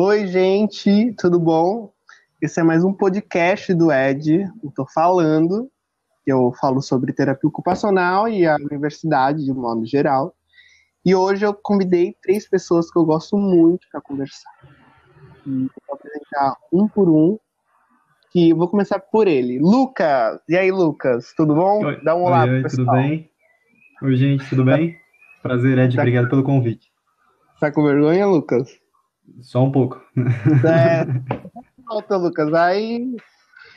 Oi, gente, tudo bom? Esse é mais um podcast do Ed. Eu tô falando. Eu falo sobre terapia ocupacional e a universidade de modo geral. E hoje eu convidei três pessoas que eu gosto muito para conversar. E vou apresentar um por um. Eu vou começar por ele. Lucas! E aí, Lucas? Tudo bom? Oi, Dá um olá oi, oi, pessoal. tudo bem? Oi, gente, tudo bem? Prazer, Ed, Tá- obrigado pelo convite. Tá com vergonha, Lucas? Só um pouco. É. Volta, Lucas. Aí.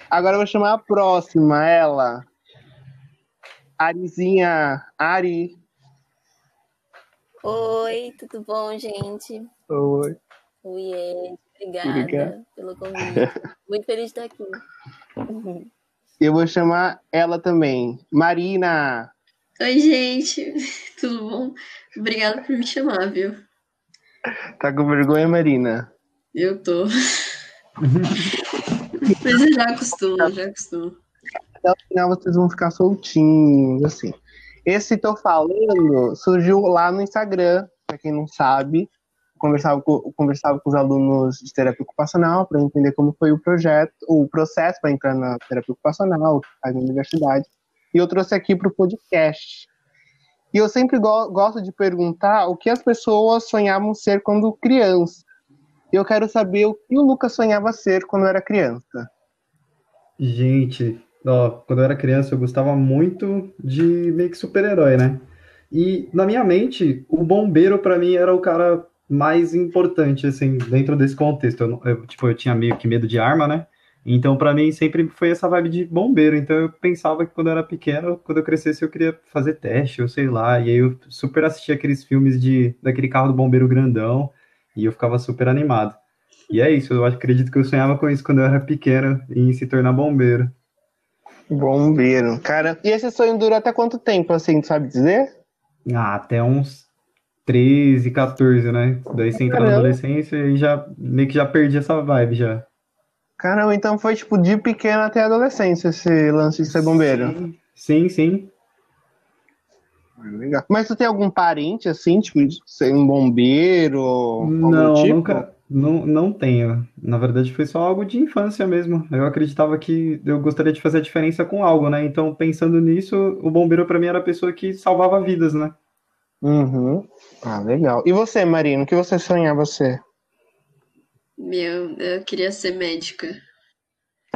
Agora eu vou chamar a próxima, ela. Arizinha. Ari. Oi, tudo bom, gente? Oi. Oi, Ed. Obrigada Obrigado. pelo convite. Muito feliz de estar aqui. Eu vou chamar ela também. Marina. Oi, gente, tudo bom? Obrigada por me chamar, viu? Tá com vergonha, Marina? Eu tô. Mas eu já acostumo, já acostumo. Até o final vocês vão ficar soltinhos, assim. Esse Tô Falando surgiu lá no Instagram, pra quem não sabe. Conversava com, conversava com os alunos de terapia ocupacional para entender como foi o projeto, o processo para entrar na terapia ocupacional, o que faz na universidade. E eu trouxe aqui para o podcast. E eu sempre go- gosto de perguntar o que as pessoas sonhavam ser quando criança. Eu quero saber o que o Lucas sonhava ser quando era criança. Gente, ó, quando eu era criança eu gostava muito de meio que super-herói, né? E na minha mente, o bombeiro pra mim era o cara mais importante, assim, dentro desse contexto. Eu, eu, tipo, eu tinha meio que medo de arma, né? Então, pra mim, sempre foi essa vibe de bombeiro. Então, eu pensava que quando eu era pequeno, quando eu crescesse, eu queria fazer teste, ou sei lá. E aí, eu super assistia aqueles filmes de daquele carro do bombeiro grandão, e eu ficava super animado. E é isso, eu acredito que eu sonhava com isso quando eu era pequeno, em se tornar bombeiro. Bombeiro. Cara, e esse sonho durou até quanto tempo, assim, tu sabe dizer? Ah, até uns 13, 14, né? Daí você entra na adolescência e já meio que já perdi essa vibe já. Caramba, então foi tipo de pequeno até adolescência esse lance de ser bombeiro. Sim, sim. sim. Legal. Mas tu tem algum parente assim, tipo, de ser um bombeiro? Não, tipo? nunca, não, não tenho. Na verdade, foi só algo de infância mesmo. Eu acreditava que eu gostaria de fazer a diferença com algo, né? Então, pensando nisso, o bombeiro pra mim era a pessoa que salvava vidas, né? Uhum. Ah, legal. E você, Marina, o que você sonhava ser? Meu, eu queria ser médica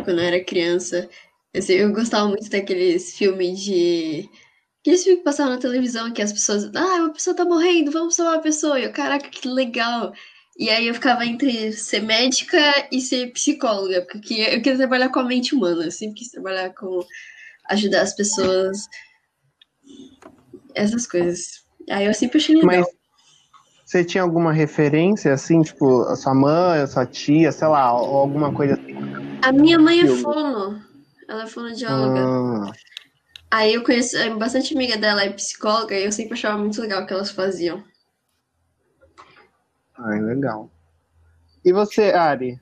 quando eu era criança. Assim, eu gostava muito daqueles filmes de. Aqueles filmes que passavam na televisão que as pessoas. Ah, uma pessoa tá morrendo, vamos salvar a pessoa. E eu, caraca, que legal. E aí eu ficava entre ser médica e ser psicóloga, porque eu queria, eu queria trabalhar com a mente humana. Eu sempre quis trabalhar com ajudar as pessoas. Essas coisas. Aí eu sempre achei legal. Mas você tinha alguma referência, assim, tipo, a sua mãe, a sua tia, sei lá, ou alguma coisa assim? A minha mãe é fono. Ela é fonoaudióloga. Ah, Aí eu conheço é, bastante amiga dela, é psicóloga, e eu sempre achava muito legal o que elas faziam. ai, legal. E você, Ari?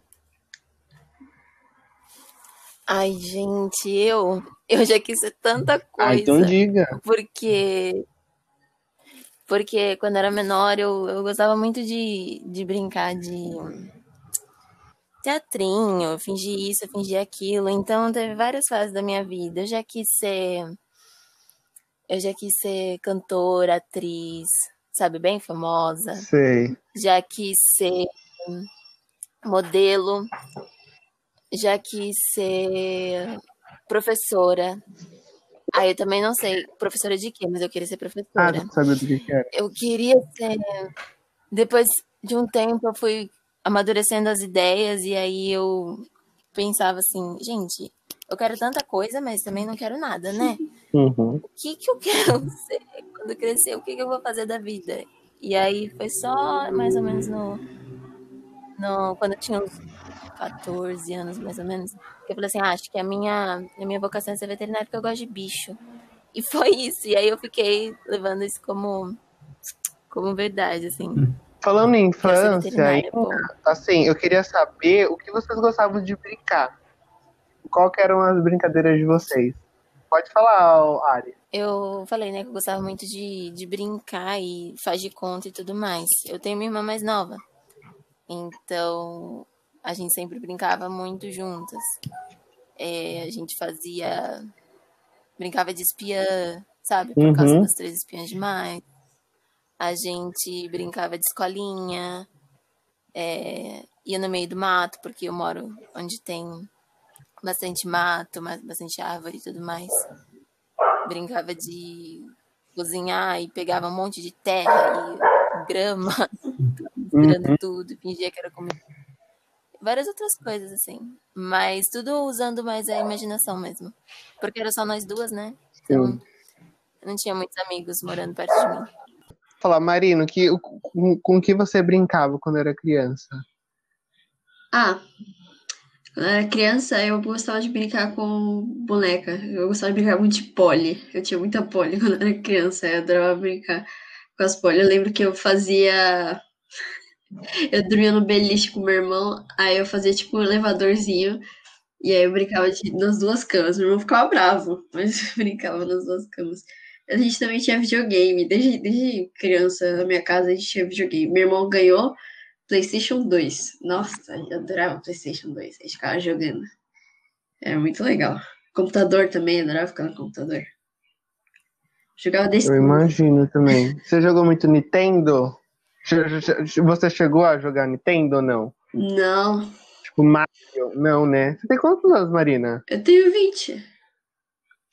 Ai, gente, eu, eu já quis ser tanta Ah, então coisa. diga. Porque, porque quando era menor, eu, eu gostava muito de, de brincar de teatrinho, fingir isso, fingir aquilo. Então, teve várias fases da minha vida. Eu já quis ser, eu já quis ser cantora, atriz, sabe, bem famosa. Sei. Já quis ser modelo, já quis ser professora. Aí eu também não sei professora de quê, mas eu queria ser Ah, professora. tu sabia do que que era? Eu queria ser. Depois de um tempo, eu fui amadurecendo as ideias, e aí eu pensava assim: gente, eu quero tanta coisa, mas também não quero nada, né? Uhum. o que que eu quero ser quando crescer? O que que eu vou fazer da vida? E aí foi só mais ou menos no, no quando eu tinha uns 14 anos, mais ou menos, eu falei assim, ah, acho que a minha, a minha vocação é ser veterinária porque eu gosto de bicho. E foi isso. E aí eu fiquei levando isso como, como verdade, assim. Falando em infância, assim, eu queria saber o que vocês gostavam de brincar. Qual eram as brincadeiras de vocês? Pode falar, Ari. Eu falei, né, que eu gostava muito de, de brincar e faz de conta e tudo mais. Eu tenho minha irmã mais nova. Então, a gente sempre brincava muito juntas. É, a gente fazia. Brincava de espiã, sabe? Por causa Uhum. das três espiãs demais. A gente brincava de escolinha. é, ia no meio do mato, porque eu moro onde tem bastante mato, ma- bastante árvore e tudo mais. Brincava de cozinhar e pegava um monte de terra e grama, misturando tudo, fingia que era comida. Várias outras coisas, assim. Mas tudo usando mais a imaginação mesmo. Porque era só nós duas, né? Então, eu não tinha muitos amigos morando perto de mim. Falar, Marino, que, com, com que você brincava quando era criança? Ah, quando eu era criança, eu gostava de brincar com boneca. Eu gostava de brincar muito de pole. Eu tinha muita pole quando eu era criança. Eu adorava brincar com as pole. Eu lembro que eu fazia. Eu dormia no beliche com meu irmão, aí eu fazia tipo um elevadorzinho. E aí eu brincava de- nas duas camas. Meu irmão ficava bravo, mas eu brincava nas duas camas. A gente também tinha videogame. Desde, desde criança, na minha casa, a gente tinha videogame. Meu irmão ganhou PlayStation 2. Nossa, eu adorava PlayStation 2. A gente ficava jogando. É muito legal. Computador também, eu adorava ficar no computador. Jogava desse. Eu imagino também. Você jogou muito Nintendo? Você chegou a jogar Nintendo ou não? Não, Tipo, Mario? Não, né? Você tem quantos anos, Marina? eu tenho 20.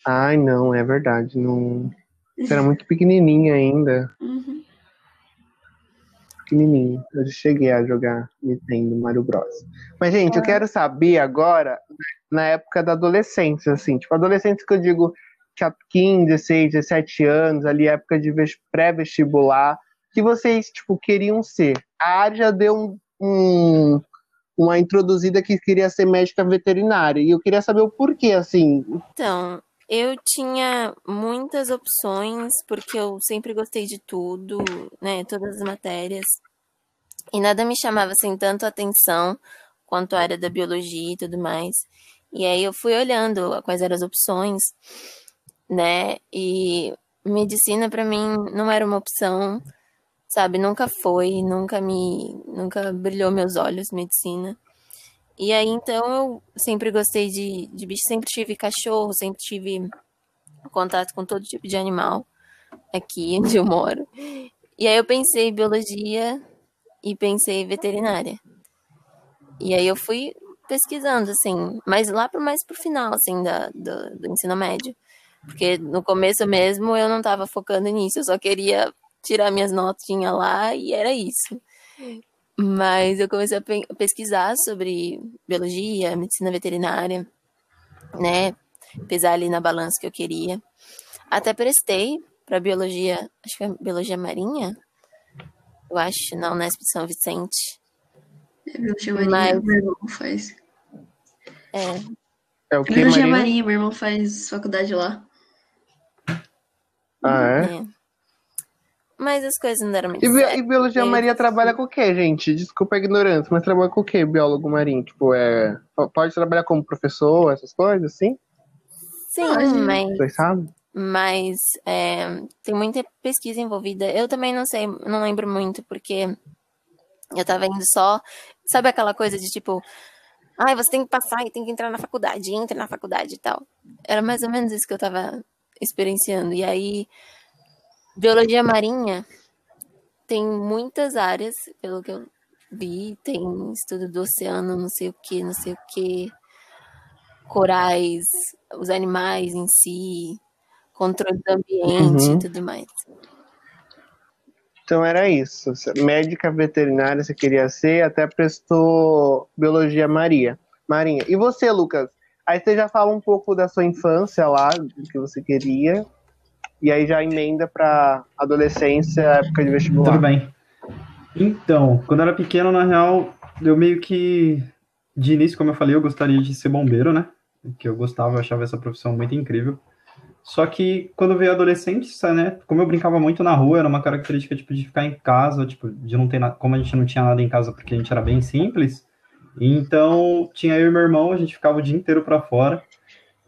Ai, não, é verdade. Não... Você era muito pequenininha ainda. Uhum. Pequenininho. Eu já cheguei a jogar Nintendo Mario Bros. Mas, gente, eu quero saber agora, na época da adolescência, assim. Tipo, adolescência que eu digo tinha 15, 16, 17 anos, ali, época de ves- pré-vestibular, que vocês, tipo, queriam ser. A Ari já deu um, um- uma introduzida que queria ser médica veterinária. E eu queria saber o porquê, assim. Então, eu tinha muitas opções, porque eu sempre gostei de tudo, né? Todas as matérias. E nada me chamava assim tanto atenção quanto a área da biologia e tudo mais. E aí eu fui olhando quais eram as opções, né? E medicina pra mim não era uma opção, sabe? Nunca foi, nunca me, nunca brilhou meus olhos medicina. E aí, então, eu sempre gostei de, de bicho, sempre tive cachorro, sempre tive contato com todo tipo de animal aqui onde eu moro. E aí eu pensei em biologia e pensei em veterinária. E aí eu fui pesquisando, assim, mas lá pro, mais pro final, assim, da, do, do ensino médio. Porque no começo mesmo eu não tava focando nisso, eu só queria tirar minhas notinhas lá e era isso. Mas eu comecei a pe- pesquisar sobre biologia, medicina veterinária, né? Pesar ali na balança que eu queria. Até prestei para biologia, acho que é biologia marinha. Eu acho, na Unesp de São Vicente. Eu chamaria, Mas- meu irmão faz. É, É o que, Biologia Marina? Marinha, meu irmão faz faculdade lá. Ah, é? é. Mas as coisas não deram muito E, certo. e biologia marinha trabalha com o quê, gente? Desculpa a ignorância, mas trabalha com o quê, biólogo marinho? Tipo, é. Pode trabalhar como professor, essas coisas, assim? Sim, Pode. mas Vocês sabem? mas é, tem muita pesquisa envolvida. Eu também não sei, não lembro muito, porque eu tava indo só. Sabe aquela coisa de tipo, ai, você tem que passar e tem que entrar na faculdade, entra na faculdade e tal. Era mais ou menos isso que eu tava experienciando. E aí, biologia marinha tem muitas áreas, pelo que eu vi, tem estudo do oceano, não sei o que, não sei o que, corais, os animais em si, controle do ambiente Uhum. e tudo mais. Então era isso. Médica veterinária você queria ser, até prestou biologia Maria. Marinha. E você, Lucas? Aí você já fala um pouco da sua infância lá, do que você queria. E aí já emenda pra adolescência, época de vestibular. Tudo bem. Então, quando eu era pequeno, na real, eu meio que. De início, como eu falei, eu gostaria de ser bombeiro, né? Que eu gostava, eu achava essa profissão muito incrível. Só que quando veio adolescência, né? Como eu brincava muito na rua, era uma característica tipo, de ficar em casa, tipo, de não ter nada. Como a gente não tinha nada em casa porque a gente era bem simples, então tinha eu e meu irmão, a gente ficava o dia inteiro pra fora.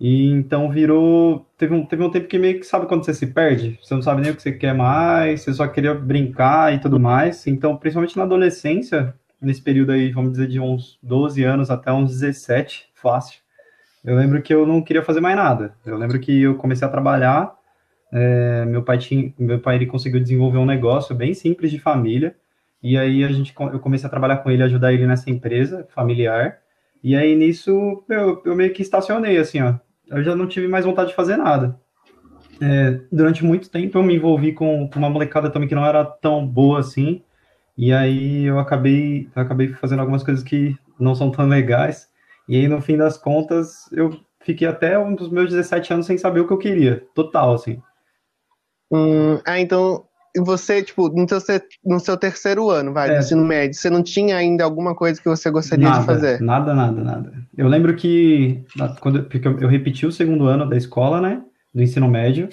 E então virou. Teve um, teve um tempo que meio que sabe quando você se perde? Você não sabe nem o que você quer mais, você só queria brincar e tudo mais. Então, principalmente na adolescência, nesse período aí, vamos dizer, de uns 12 anos até uns 17, fácil. Eu lembro que eu não queria fazer mais nada. Eu lembro que eu comecei a trabalhar, é, meu pai tinha, meu pai ele conseguiu desenvolver um negócio bem simples de família, e aí a gente, eu comecei a trabalhar com ele, ajudar ele nessa empresa familiar, e aí nisso eu, eu meio que estacionei, assim, ó. Eu já não tive mais vontade de fazer nada. É, durante muito tempo eu me envolvi com, com, uma molecada também que não era tão boa assim, e aí eu acabei, eu acabei fazendo algumas coisas que não são tão legais, e aí no fim das contas eu fiquei até um dos meus 17 anos sem saber o que eu queria, total, assim. Hum, ah, então você, tipo, no seu, no seu terceiro ano, vai, é. do ensino médio, você não tinha ainda alguma coisa que você gostaria nada, de fazer? Nada, nada, nada. Eu lembro que, quando, porque eu repeti o segundo ano da escola, né, do ensino médio,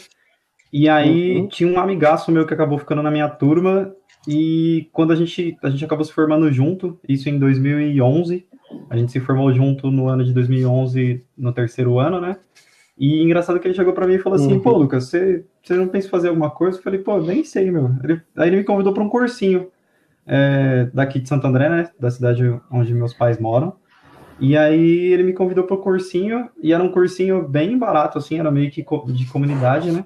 e aí uhum. tinha um amigaço meu que acabou ficando na minha turma, e quando a gente, a gente acabou se formando junto, isso em 2011, a gente se formou junto no ano de 2011, no terceiro ano, né, e engraçado que ele chegou para mim e falou assim, uhum. pô, Lucas, você, você não pensa em fazer alguma coisa? Eu falei, pô, nem sei, meu. Ele, aí ele me convidou para um cursinho é, daqui de Santo André, né, da cidade onde meus pais moram. E aí ele me convidou para o cursinho, e era um cursinho bem barato, assim, era meio que de comunidade, né?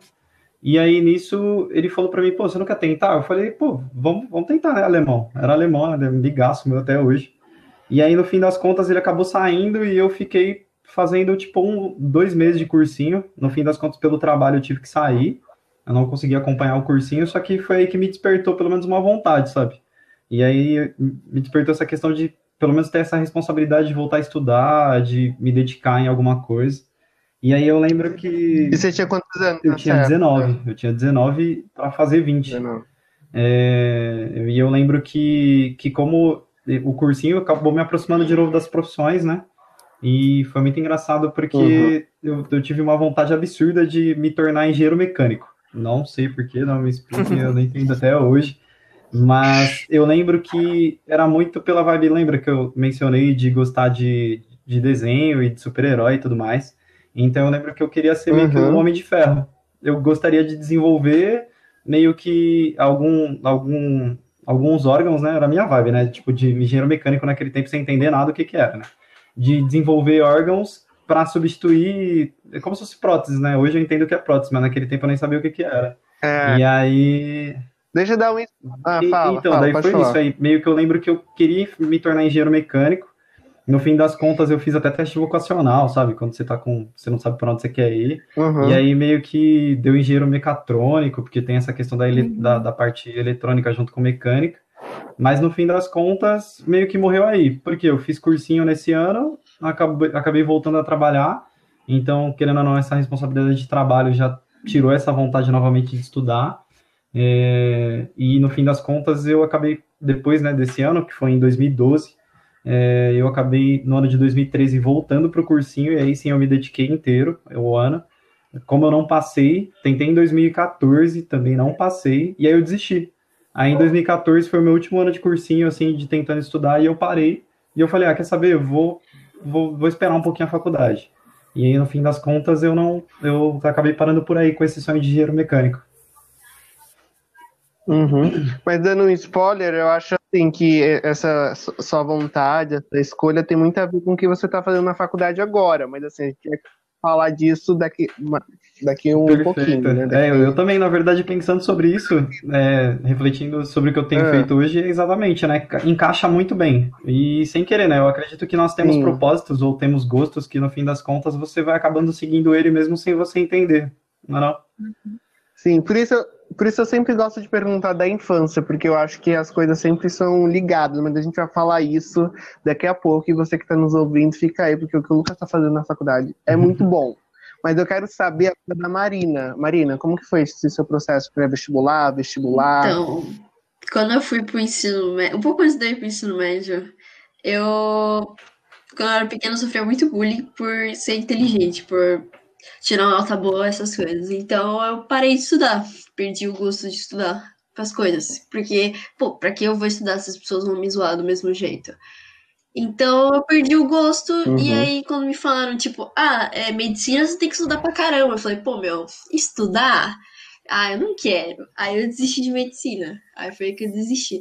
E aí nisso ele falou para mim, pô, você não quer tentar? Eu falei, pô, vamos, vamos tentar, né, alemão? Era alemão, né, ligaço meu até hoje. E aí no fim das contas ele acabou saindo e eu fiquei fazendo tipo um, dois meses de cursinho. No fim das contas, pelo trabalho, eu tive que sair. Eu não consegui acompanhar o cursinho, só que foi aí que me despertou pelo menos uma vontade, sabe? E aí me despertou essa questão de pelo menos ter essa responsabilidade de voltar a estudar, de me dedicar em alguma coisa. E aí eu lembro que. E você tinha quantos anos? Eu tinha 19. Época? Eu tinha 19 para fazer 20. 19. É, e eu lembro que, que como o cursinho acabou me aproximando de novo das profissões, né? E foi muito engraçado porque uhum. eu, eu, tive uma vontade absurda de me tornar engenheiro mecânico. Não sei porquê, não me explique, eu não entendo até hoje. Mas eu lembro que era muito pela vibe, lembra que eu mencionei de gostar de, de desenho e de super-herói e tudo mais. Então eu lembro que eu queria ser meio que um uhum. homem de ferro. Eu gostaria de desenvolver meio que algum, algum, alguns órgãos, né? Era a minha vibe, né? Tipo, de engenheiro mecânico naquele tempo sem entender nada do que que era, né? de desenvolver órgãos para substituir, é como se fosse prótese, né? Hoje eu entendo o que é prótese, mas naquele tempo eu nem sabia o que, que era. É. E aí. Deixa eu dar um. Ah, fala, então, fala, daí foi falar. isso aí. Meio que eu lembro que eu queria me tornar engenheiro mecânico. No fim das contas, eu fiz até teste vocacional, sabe? Quando você tá com. Você não sabe para onde você quer ir. Uhum. E aí meio que deu engenheiro mecatrônico, porque tem essa questão da, ele... uhum. da, da parte eletrônica junto com mecânica. Mas no fim das contas, meio que morreu aí. Porque eu fiz cursinho nesse ano, acabei, acabei voltando a trabalhar. Então, querendo ou não, essa responsabilidade de trabalho já tirou essa vontade novamente de estudar. É, e no fim das contas, eu acabei, depois né, desse ano, que foi em 2012, é, eu acabei no ano de 2013 voltando para o cursinho, e aí sim eu me dediquei inteiro, o ano. Como eu não passei, tentei em 2014, também não passei, e aí eu desisti. Aí em 2014 foi o meu último ano de cursinho, assim, de tentando estudar, e eu parei. E eu falei, ah, quer saber, eu vou, vou, vou esperar um pouquinho a faculdade. E aí, no fim das contas, eu não, eu acabei parando por aí com esse sonho de engenheiro mecânico. Uhum. Mas dando um spoiler, eu acho assim que essa sua vontade, essa escolha tem muito a ver com o que você está fazendo na faculdade agora. Mas assim, a gente quer falar disso daqui, daqui um pouquinho, né? Daqui... É, eu também, na verdade, pensando sobre isso, é, refletindo sobre o que eu tenho é. feito hoje, exatamente, né? Encaixa muito bem. E sem querer, né? Eu acredito que nós temos Sim. propósitos ou temos gostos que, no fim das contas, você vai acabando seguindo ele mesmo sem você entender, não é não? Sim, por isso por isso eu sempre gosto de perguntar da infância, porque eu acho que as coisas sempre são ligadas, mas a gente vai falar isso daqui a pouco, e você que está nos ouvindo, fica aí, porque o que o Lucas está fazendo na faculdade é muito bom. Mas eu quero saber a da Marina. Marina, como que foi esse seu processo pré-vestibular, vestibular? Então, quando eu fui para o ensino médio, um pouco antes de ir para o ensino médio, eu, quando eu era pequena, sofria muito bullying por ser inteligente, por tirar uma nota boa, essas coisas. Então eu parei de estudar, perdi o gosto de estudar as coisas. Porque, pô, pra que eu vou estudar se as pessoas vão me zoar do mesmo jeito? Então eu perdi o gosto, uhum. e aí quando me falaram, tipo, ah, é medicina você tem que estudar pra caramba. Eu falei, pô, meu, estudar? Ah, eu não quero. Aí eu desisti de medicina. Aí foi que eu desisti.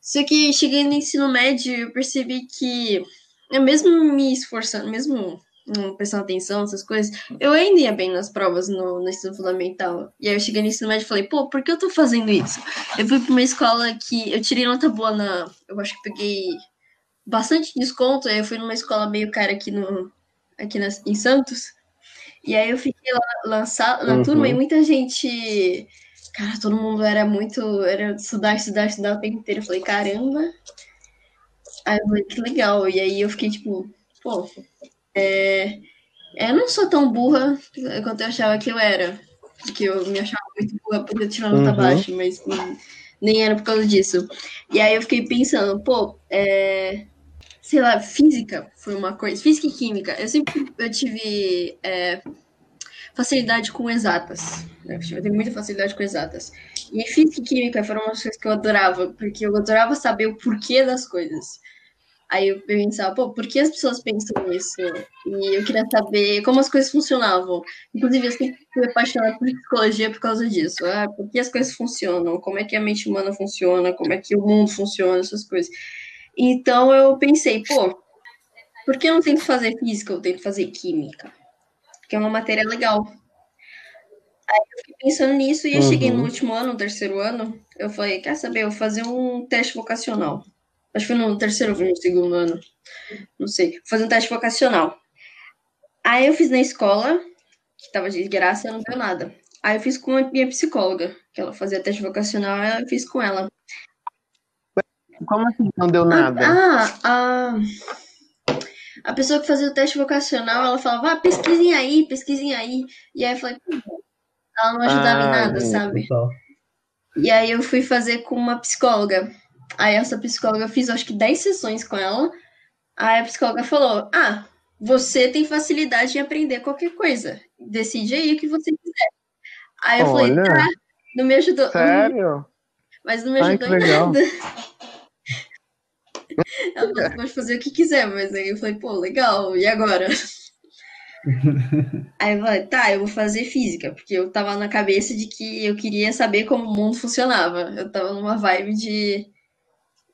Só que cheguei no ensino médio, eu percebi que, eu mesmo me esforçando, mesmo não prestando atenção, essas coisas, eu ainda ia bem nas provas no, no ensino fundamental. E aí eu cheguei no ensino médio e falei, pô, por que eu tô fazendo isso? Eu fui pra uma escola que eu tirei nota boa na. Eu acho que peguei bastante desconto. Aí eu fui numa escola meio cara aqui, no, aqui na, em Santos. E aí eu fiquei lá, lá na uhum. turma e muita gente. Cara, todo mundo era muito. Era estudar, estudar, estudar o tempo inteiro. Eu falei, caramba. Aí eu falei, que legal. E aí eu fiquei tipo, pô, é, eu não sou tão burra quanto eu achava que eu era. Porque eu me achava muito burra por eu tirar nota uhum. baixa, mas não, nem era por causa disso. E aí eu fiquei pensando, pô, é, sei lá, física foi uma coisa. Física e química. Eu sempre eu tive é, facilidade com exatas. Né? Eu tenho muita facilidade com exatas. E física e química foram umas coisas que eu adorava, porque eu adorava saber o porquê das coisas. Aí eu pensava, pô, por que as pessoas pensam nisso? E eu queria saber como as coisas funcionavam. Inclusive, eu sempre fui apaixonada por psicologia por causa disso. Ah, por que as coisas funcionam? Como é que a mente humana funciona? Como é que o mundo funciona? Essas coisas. Então eu pensei, pô, por que eu não tento fazer física? Eu tento fazer química. Porque é uma matéria legal. Aí eu fiquei pensando nisso e eu uhum. cheguei no último ano, no terceiro ano. Eu falei, quer saber? Eu vou fazer um teste vocacional. Acho que foi no terceiro ou no segundo ano. Não sei. Fazer um teste vocacional. Aí eu fiz na escola, que tava de graça, não deu nada. Aí eu fiz com a minha psicóloga, que ela fazia teste vocacional, eu fiz com ela. Como assim não deu nada? Ah, a, a pessoa que fazia o teste vocacional, ela falava, ah, pesquisem aí, pesquisem aí. E aí eu falei, ela não ajudava ah, em nada, sabe? Total. E aí eu fui fazer com uma psicóloga. Aí essa psicóloga eu fiz acho que 10 sessões com ela. Aí a psicóloga falou: Ah, você tem facilidade em aprender qualquer coisa. Decide aí o que você quiser. Aí eu Olha, falei, tá, não me ajudou. Sério? Mas não me ajudou Ai, em nada. Ela pode fazer o que quiser, mas aí eu falei, pô, legal, e agora? aí eu falei, tá, eu vou fazer física, porque eu tava na cabeça de que eu queria saber como o mundo funcionava. Eu tava numa vibe de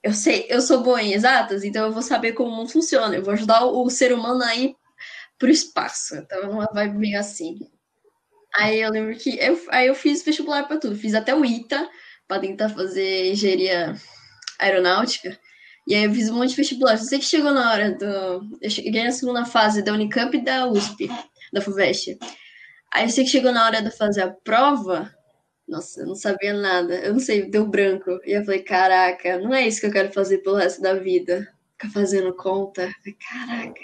eu sei, eu sou boa em exatas, então eu vou saber como o mundo funciona. Eu vou ajudar o, o ser humano a ir pro espaço. Eu tava numa vibe meio assim. Aí eu lembro que eu, aí eu fiz vestibular para tudo. Fiz até o ITA para tentar fazer engenharia aeronáutica. E aí eu fiz um monte de vestibular. Eu sei que chegou na hora do. Eu cheguei na segunda fase da Unicamp e da USP, da FUVEST. Aí eu sei que chegou na hora de fazer a prova. Nossa, eu não sabia nada. Eu não sei, deu branco. E eu falei, caraca, não é isso que eu quero fazer pelo resto da vida. Ficar fazendo conta. Caraca.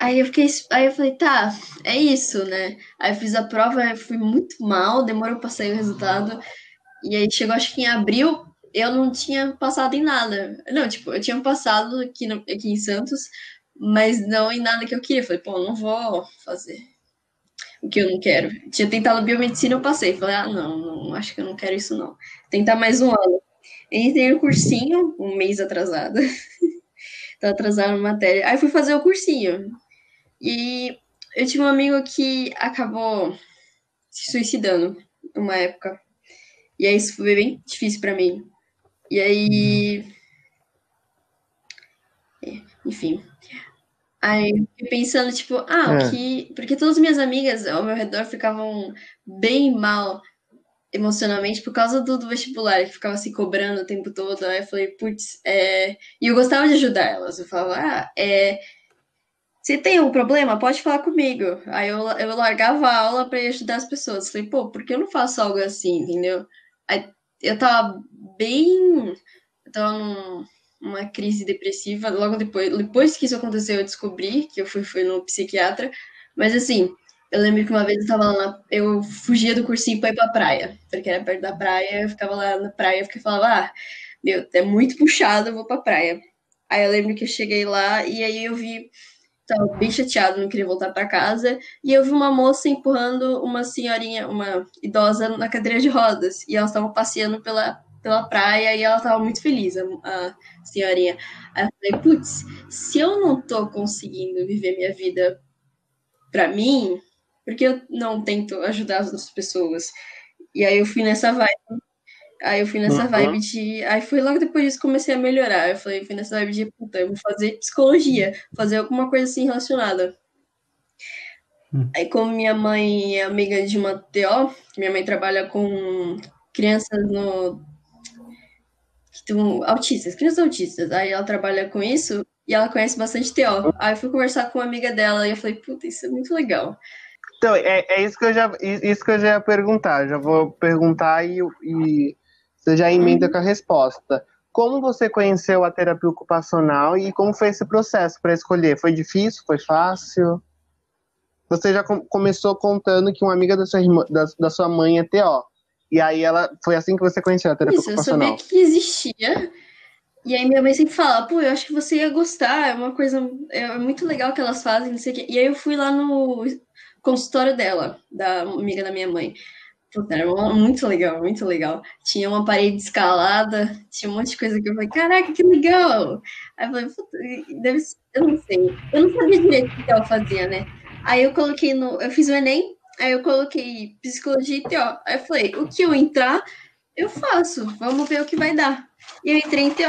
Aí eu fiquei. Aí eu falei, tá, é isso, né? Aí eu fiz a prova, fui muito mal, demorou pra sair o resultado. E aí chegou, acho que em abril, eu não tinha passado em nada. Não, tipo, eu tinha passado aqui, no, aqui em Santos, mas não em nada que eu queria. Falei, pô, não vou fazer o que eu não quero. Tinha tentado biomedicina, eu passei. Falei, ah, não, não acho que eu não quero isso, não. Tentar mais um ano. Entrei no cursinho, um mês atrasada. Tô atrasada na matéria. Aí fui fazer o cursinho. E eu tive um amigo que acabou se suicidando numa época. E aí isso foi bem difícil para mim. E aí. É, enfim. Aí pensando, tipo, ah, o é. que. Porque todas as minhas amigas ao meu redor ficavam bem mal emocionalmente por causa do, do vestibular, que ficava se cobrando o tempo todo. Aí eu falei, putz, é. E eu gostava de ajudar elas. Eu falava, ah, é. Se tem um problema, pode falar comigo. Aí eu, eu largava a aula para ajudar as pessoas. Eu falei, pô, por que eu não faço algo assim, entendeu? Aí eu tava bem. Eu tava num uma crise depressiva. Logo depois, depois que isso aconteceu, eu descobri que eu fui, fui no psiquiatra. Mas assim, eu lembro que uma vez eu tava lá, na, eu fugia do cursinho pra ir pra praia, porque era perto da praia, eu ficava lá na praia, porque falava, ah, meu, é muito puxado, eu vou pra praia. Aí eu lembro que eu cheguei lá e aí eu vi, tava bem chateado, não queria voltar para casa, e eu vi uma moça empurrando uma senhorinha, uma idosa na cadeira de rodas, e elas estavam passeando pela pela praia e ela tava muito feliz, a, a senhorinha. Aí eu falei, putz, se eu não tô conseguindo viver minha vida pra mim, Por que eu não tento ajudar as outras pessoas? E aí eu fui nessa vibe. Aí eu fui nessa Uhum. vibe de. Aí foi logo depois disso que comecei a melhorar. Eu falei, fui nessa vibe de, puta, eu vou fazer psicologia, fazer alguma coisa assim relacionada. Hum. Aí, como minha mãe é amiga de uma TO, minha mãe trabalha com crianças no. autistas, crianças autistas. Aí ela trabalha com isso e ela conhece bastante TO. Aí eu fui conversar com uma amiga dela e eu falei, puta, isso é muito legal. Então, é, é isso, que eu já, isso que eu já ia perguntar. Já vou perguntar e, e você já emenda com a resposta. Como você conheceu a terapia ocupacional e como foi esse processo para escolher? Foi difícil? Foi fácil? Você já com- começou contando que uma amiga da sua, irmã, da, da sua mãe é TO. E aí ela foi assim que você conheceu a terapia Isso, eu sabia ocupacional. que existia. E aí minha mãe sempre fala, pô, eu acho que você ia gostar, é uma coisa, é muito legal que elas fazem, não sei o quê. E aí eu fui lá no consultório dela, da amiga da minha mãe. Puta, era muito legal, muito legal. Tinha uma parede escalada, tinha um monte de coisa que eu falei, caraca, que legal! Aí eu falei, puta, deve ser, eu não sei. Eu não sabia direito o que ela fazia, né? Aí eu coloquei no, eu fiz o Enem, aí eu coloquei psicologia e TO. Aí eu falei, o que eu entrar, eu faço, vamos ver o que vai dar. E eu entrei em TO.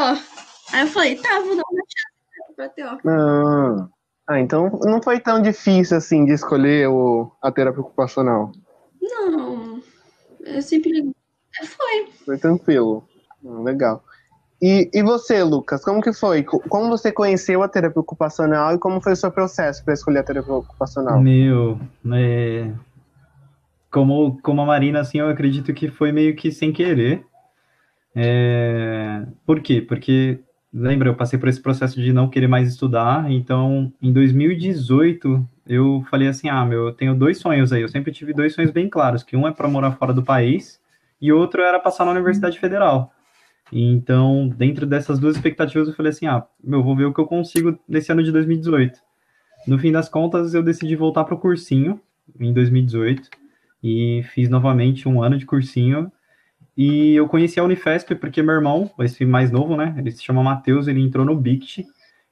Aí eu falei, tá, vou dar uma chance pra TO. Ah, ah, então não foi tão difícil assim de escolher o, a terapia ocupacional. Não, eu sempre. é, Foi. Foi tranquilo. Legal. E, e você, Lucas, como que foi? Co- Como você conheceu a terapia ocupacional e como foi o seu processo para escolher a terapia ocupacional? Meu, é, como, como a Marina, assim, eu acredito que foi meio que sem querer. É, Por quê? Porque, lembra, eu passei por esse processo de não querer mais estudar, então, em 2018, eu falei assim, ah, meu, eu tenho dois sonhos aí, eu sempre tive dois sonhos bem claros, que um é para morar fora do país, e outro era passar na Universidade Federal. Então, dentro dessas duas expectativas, eu falei assim, ah, meu, vou ver o que eu consigo nesse ano de 2018. No fim das contas, eu decidi voltar para o cursinho em 2018 e fiz novamente um ano de cursinho. E eu conheci a Unifesp porque meu irmão, esse mais novo, né? Ele se chama Matheus, ele entrou no BICT.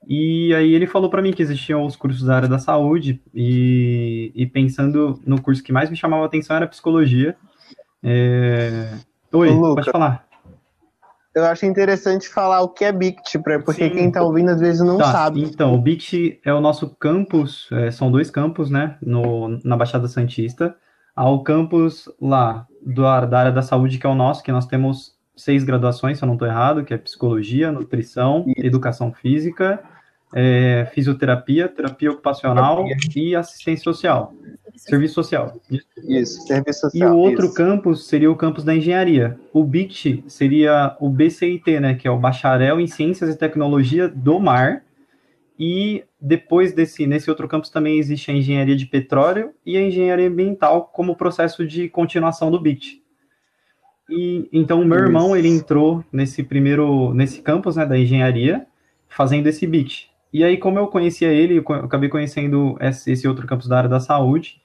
E aí ele falou para mim que existiam os cursos da área da saúde e, e pensando no curso que mais me chamava a atenção era psicologia. É... Oi, Luca. pode falar. Eu acho interessante falar o que é BICT, porque Sim. quem tá ouvindo às vezes não Tá, sabe. Então, o BICT é o nosso campus, é, são dois campos, né, no, na Baixada Santista. Há o campus lá do, da área da saúde, que é o nosso, que nós temos seis graduações, se eu não estou errado, que é psicologia, nutrição, educação física, é, fisioterapia, terapia ocupacional e assistência social, serviço social. Isso, serviço E social. o outro isso. campus seria o campus da engenharia. O BICT seria o BCIT, né, que é o Bacharel em Ciências e Tecnologia do Mar. E depois desse, nesse outro campus também existe a engenharia de petróleo e a engenharia ambiental como processo de continuação do BICT. E então o meu Isso. irmão ele entrou nesse primeiro nesse campus, né, da engenharia, fazendo esse BICT. E aí como eu conhecia ele, eu acabei conhecendo esse outro campus da área da saúde.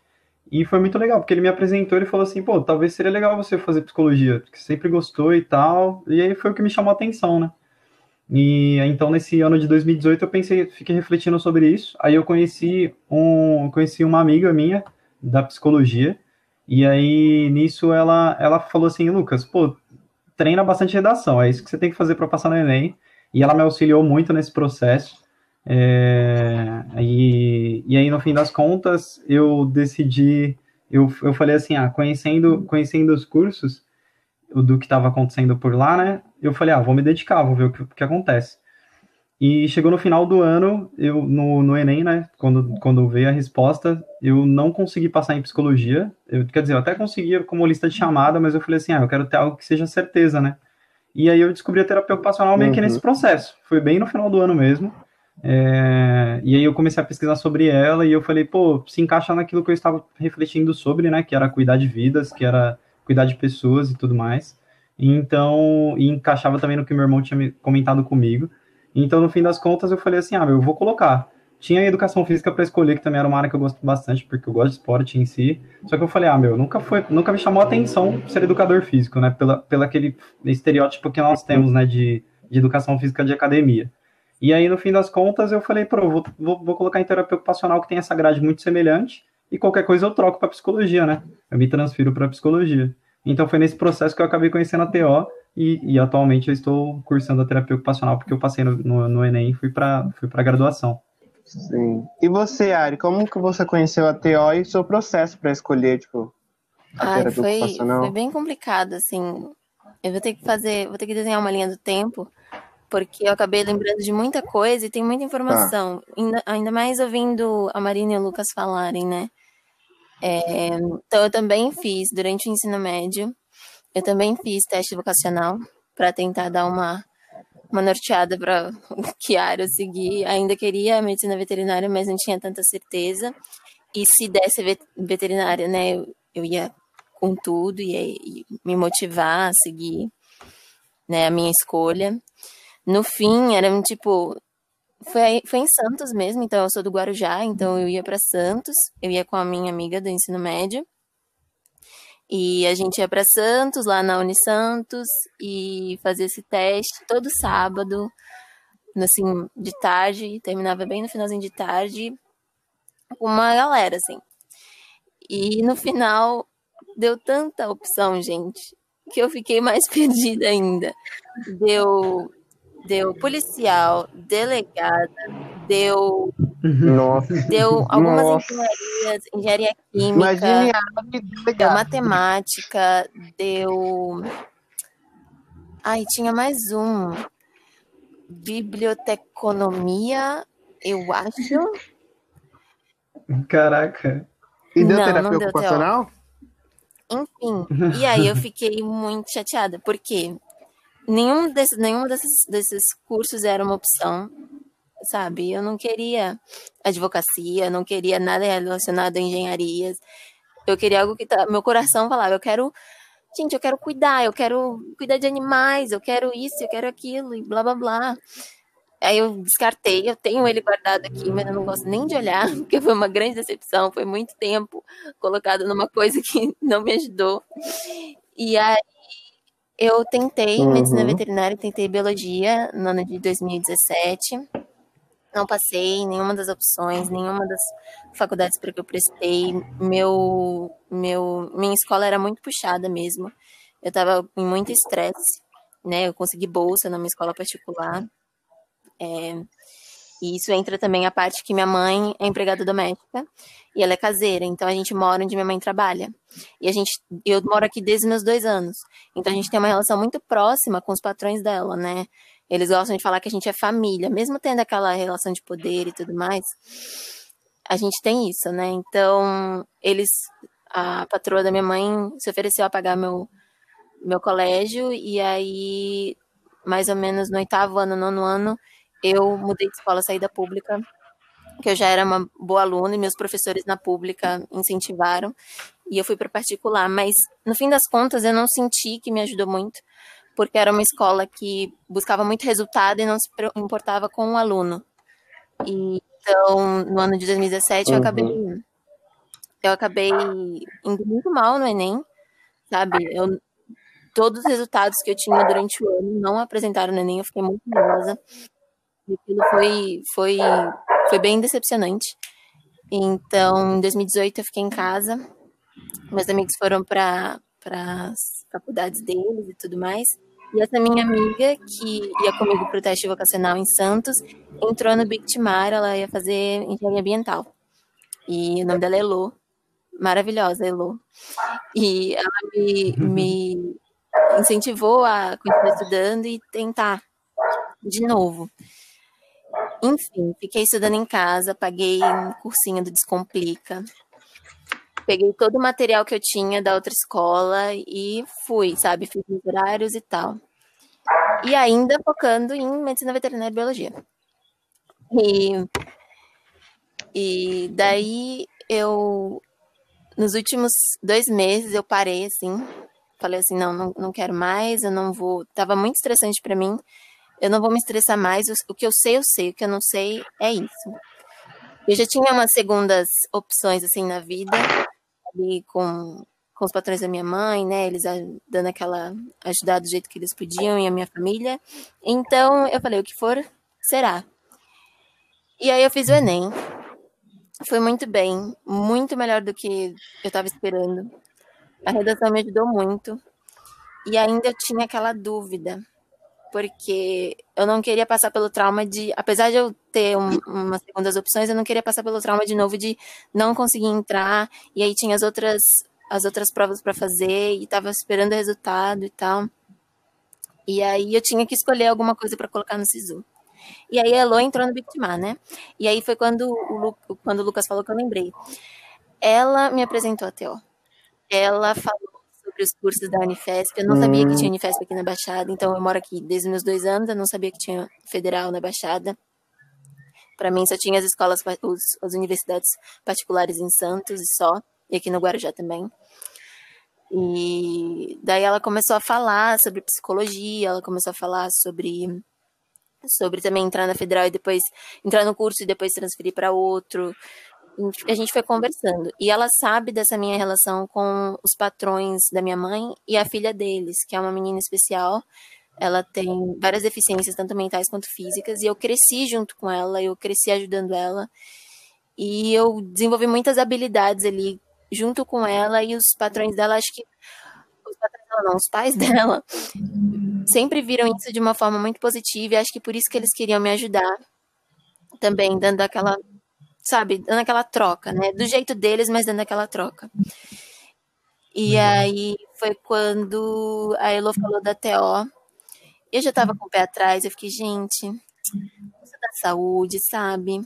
E foi muito legal, porque ele me apresentou e falou assim, pô, talvez seria legal você fazer psicologia, porque sempre gostou e tal. E aí foi o que me chamou a atenção, né? E então nesse ano de 2018 eu pensei, fiquei refletindo sobre isso. Aí eu conheci um, conheci uma amiga minha da psicologia. E aí nisso ela ela falou assim, Lucas, pô, treina bastante redação, é isso que você tem que fazer para passar no ENEM. E ela me auxiliou muito nesse processo. É, e, e aí, no fim das contas, eu decidi, eu, eu falei assim, ah, conhecendo, conhecendo os cursos, do que estava acontecendo por lá, né, eu falei, ah, vou me dedicar, vou ver o que, o que acontece. E chegou no final do ano, eu no, no Enem, né, quando, quando veio a resposta, eu não consegui passar em psicologia, eu, quer dizer, eu até consegui como lista de chamada, mas eu falei assim, ah, eu quero ter algo que seja certeza, né. E aí eu descobri a terapia ocupacional meio que Uhum. nesse processo, foi bem no final do ano mesmo, é, e aí eu comecei a pesquisar sobre ela e eu falei, pô, se encaixa naquilo que eu estava refletindo sobre, né? Que era cuidar de vidas, que era cuidar de pessoas e tudo mais. Então, e encaixava também no que meu irmão tinha me comentado comigo. Então, no fim das contas, eu falei assim, ah, eu vou colocar. Tinha educação física para escolher, que também era uma área que eu gosto bastante, porque eu gosto de esporte em si. Só que eu falei, ah, meu, nunca foi, nunca me chamou a atenção ser educador físico, né? Pela, pela aquele estereótipo que nós temos, né, de, de educação física de academia. E aí, no fim das contas, eu falei, pô, vou, vou, vou colocar em terapia ocupacional que tem essa grade muito semelhante. E qualquer coisa eu troco para psicologia, né? Eu me transfiro para psicologia. Então foi nesse processo que eu acabei conhecendo a TO e, e atualmente eu estou cursando a terapia ocupacional porque eu passei no, no, no Enem e fui para fui para graduação. Sim. E você, Ari, como que você conheceu a TO e o seu processo para escolher, tipo, a Ai, terapia foi, ocupacional? foi bem complicado, assim. Eu vou ter que fazer, vou ter que desenhar uma linha do tempo, porque eu acabei lembrando de muita coisa e tem muita informação. Ainda, ainda mais ouvindo a Marina e o Lucas falarem, né? É, então, eu também fiz, durante o ensino médio, eu também fiz teste vocacional para tentar dar uma, uma norteada para que área eu seguir. Ainda queria medicina veterinária, mas não tinha tanta certeza. E se desse ve- veterinária, né, eu, eu ia com tudo e, me motivar a seguir né, a minha escolha. No fim, era um tipo. Foi, foi em Santos mesmo, então eu sou do Guarujá, então eu ia para Santos, eu ia com a minha amiga do ensino médio. E a gente ia para Santos, lá na Unisantos, e fazia esse teste todo sábado, assim, de tarde, terminava bem no finalzinho de tarde, com uma galera, assim. E no final, deu tanta opção, gente, que eu fiquei mais perdida ainda. Deu, deu policial, delegada, deu, Nossa. deu algumas Nossa. engenharias, engenharia química, deu matemática, deu. Ai, tinha mais um. Biblioteconomia, eu acho. Caraca. E deu Não, terapia não deu ocupacional? Enfim, e aí eu fiquei muito chateada, porque nenhum desses, nenhum desses, desses cursos era uma opção, sabe? Eu não queria advocacia, não queria nada relacionado a engenharias. Eu queria algo que tá, meu coração falava, eu quero, gente, eu quero cuidar, eu quero cuidar de animais, eu quero isso, eu quero aquilo e blá blá blá. Aí eu descartei, eu tenho ele guardado aqui, mas eu não gosto nem de olhar, porque foi uma grande decepção, foi muito tempo colocado numa coisa que não me ajudou. E aí eu tentei Uhum. medicina veterinária, tentei biologia no ano de 2017. Não passei em nenhuma das opções, nenhuma das faculdades para que eu prestei. Meu, meu, minha escola era muito puxada mesmo. Eu estava em muito estresse, né? Eu consegui bolsa numa escola particular. É, e isso entra também a parte que minha mãe é empregada doméstica e ela é caseira, então a gente mora onde minha mãe trabalha. E a gente, eu moro aqui desde meus dois anos, então a gente tem uma relação muito próxima com os patrões dela, né? Eles gostam de falar que a gente é família, mesmo tendo aquela relação de poder e tudo mais. A gente tem isso, né? Então, eles, a patroa da minha mãe se ofereceu a pagar meu, meu colégio, e aí, mais ou menos no oitavo ano, nono ano, eu mudei de escola, saí da pública, que eu já era uma boa aluna e meus professores na pública incentivaram, e eu fui para particular. Mas, no fim das contas, eu não senti que me ajudou muito, porque era uma escola que buscava muito resultado e não se importava com o aluno. E, então, no ano de 2017, eu Uhum. acabei eu acabei indo muito mal no Enem, sabe? Eu, todos os resultados que eu tinha durante o ano não apresentaram no Enem, eu fiquei muito nervosa. Aquilo foi, foi, foi bem decepcionante. Então, em 2018 eu fiquei em casa, meus amigos foram para as faculdades deles e tudo mais. E essa minha amiga, que ia comigo para o teste vocacional em Santos, entrou no Big Timar, ela ia fazer engenharia ambiental. E o nome dela é Elô. Maravilhosa, Elô. E ela me, me incentivou a continuar estudando e tentar de novo. Enfim, fiquei estudando em casa, paguei um cursinho do Descomplica. Peguei todo o material que eu tinha da outra escola e fui, sabe? Fiz os horários e tal. E ainda focando em medicina veterinária e biologia. E, e daí eu, nos últimos dois meses, eu parei assim. Falei assim: não, não, não quero mais, eu não vou. Tava muito estressante para mim. Eu não vou me estressar mais. O que eu sei, eu sei. O que eu não sei é isso. Eu já tinha umas segundas opções assim na vida, ali com, com os patrões da minha mãe, né? Eles dando aquela ajudar do jeito que eles podiam e a minha família. Então eu falei, o que for, será. E aí eu fiz o Enem. Foi muito bem, muito melhor do que eu estava esperando. A redação me ajudou muito. E ainda eu tinha aquela dúvida, porque eu não queria passar pelo trauma de, apesar de eu ter um, umas segundas opções, eu não queria passar pelo trauma de novo de não conseguir entrar, e aí tinha as outras as outras provas para fazer e estava esperando o resultado e tal. E aí eu tinha que escolher alguma coisa para colocar no SISU. E aí a Elo entrou no Bictimar, né? E aí foi quando o, Lu, quando o Lucas falou que eu lembrei. Ela me apresentou a TO. Ela falou sobre os cursos da Unifesp. Eu não hum. sabia que tinha hum. Unifesp aqui na Baixada, então eu moro aqui desde meus dois anos, eu não sabia que tinha federal na Baixada. Para mim só tinha as escolas, os, as universidades particulares em Santos e só, e aqui no Guarujá também. E daí ela começou a falar sobre psicologia, ela começou a falar sobre sobre também entrar na federal e depois entrar no curso e depois transferir para outro. A gente foi conversando e ela sabe dessa minha relação com os patrões da minha mãe e a filha deles, que é uma menina especial. Ela tem várias deficiências, tanto mentais quanto físicas, e eu cresci junto com ela, eu cresci ajudando ela. E eu desenvolvi muitas habilidades ali junto com ela e os patrões dela, acho que os patrões dela não, os pais dela sempre viram isso de uma forma muito positiva e acho que por isso que eles queriam me ajudar também, dando aquela, sabe, dando aquela troca, né? Do jeito deles, mas dando aquela troca. E aí foi quando a Elo falou da TO. Eu já tava com o pé atrás, eu fiquei, gente, da saúde, sabe?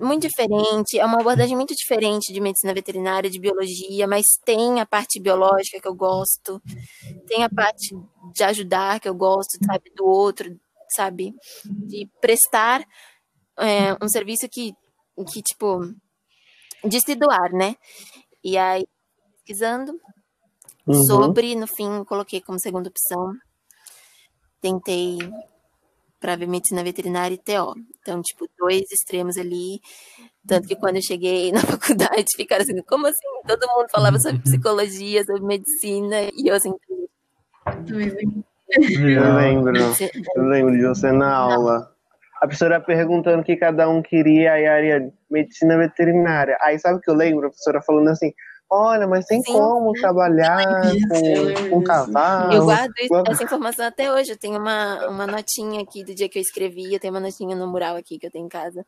Muito diferente, é uma abordagem muito diferente de medicina veterinária, de biologia, mas tem a parte biológica que eu gosto, tem a parte de ajudar que eu gosto, sabe, do outro, sabe? De prestar é, um serviço que, que, tipo, de se doar, né? E aí, pesquisando uhum. sobre, no fim, coloquei como segunda opção. Tentei para ver medicina veterinária e TO. Então, tipo, dois extremos ali. Tanto que quando eu cheguei na faculdade, ficaram assim, como assim? Todo mundo falava sobre psicologia, sobre medicina, e eu assim. Eu lembro, eu lembro de você na aula. A professora perguntando o que cada um queria, aí a Ariane, medicina veterinária. Aí sabe o que eu lembro? A professora falando assim, Olha, mas tem Sim. como trabalhar com, com cavalo. Eu guardo essa informação até hoje. Eu tenho uma, uma notinha aqui do dia que eu escrevi. Eu tenho uma notinha no mural aqui que eu tenho em casa.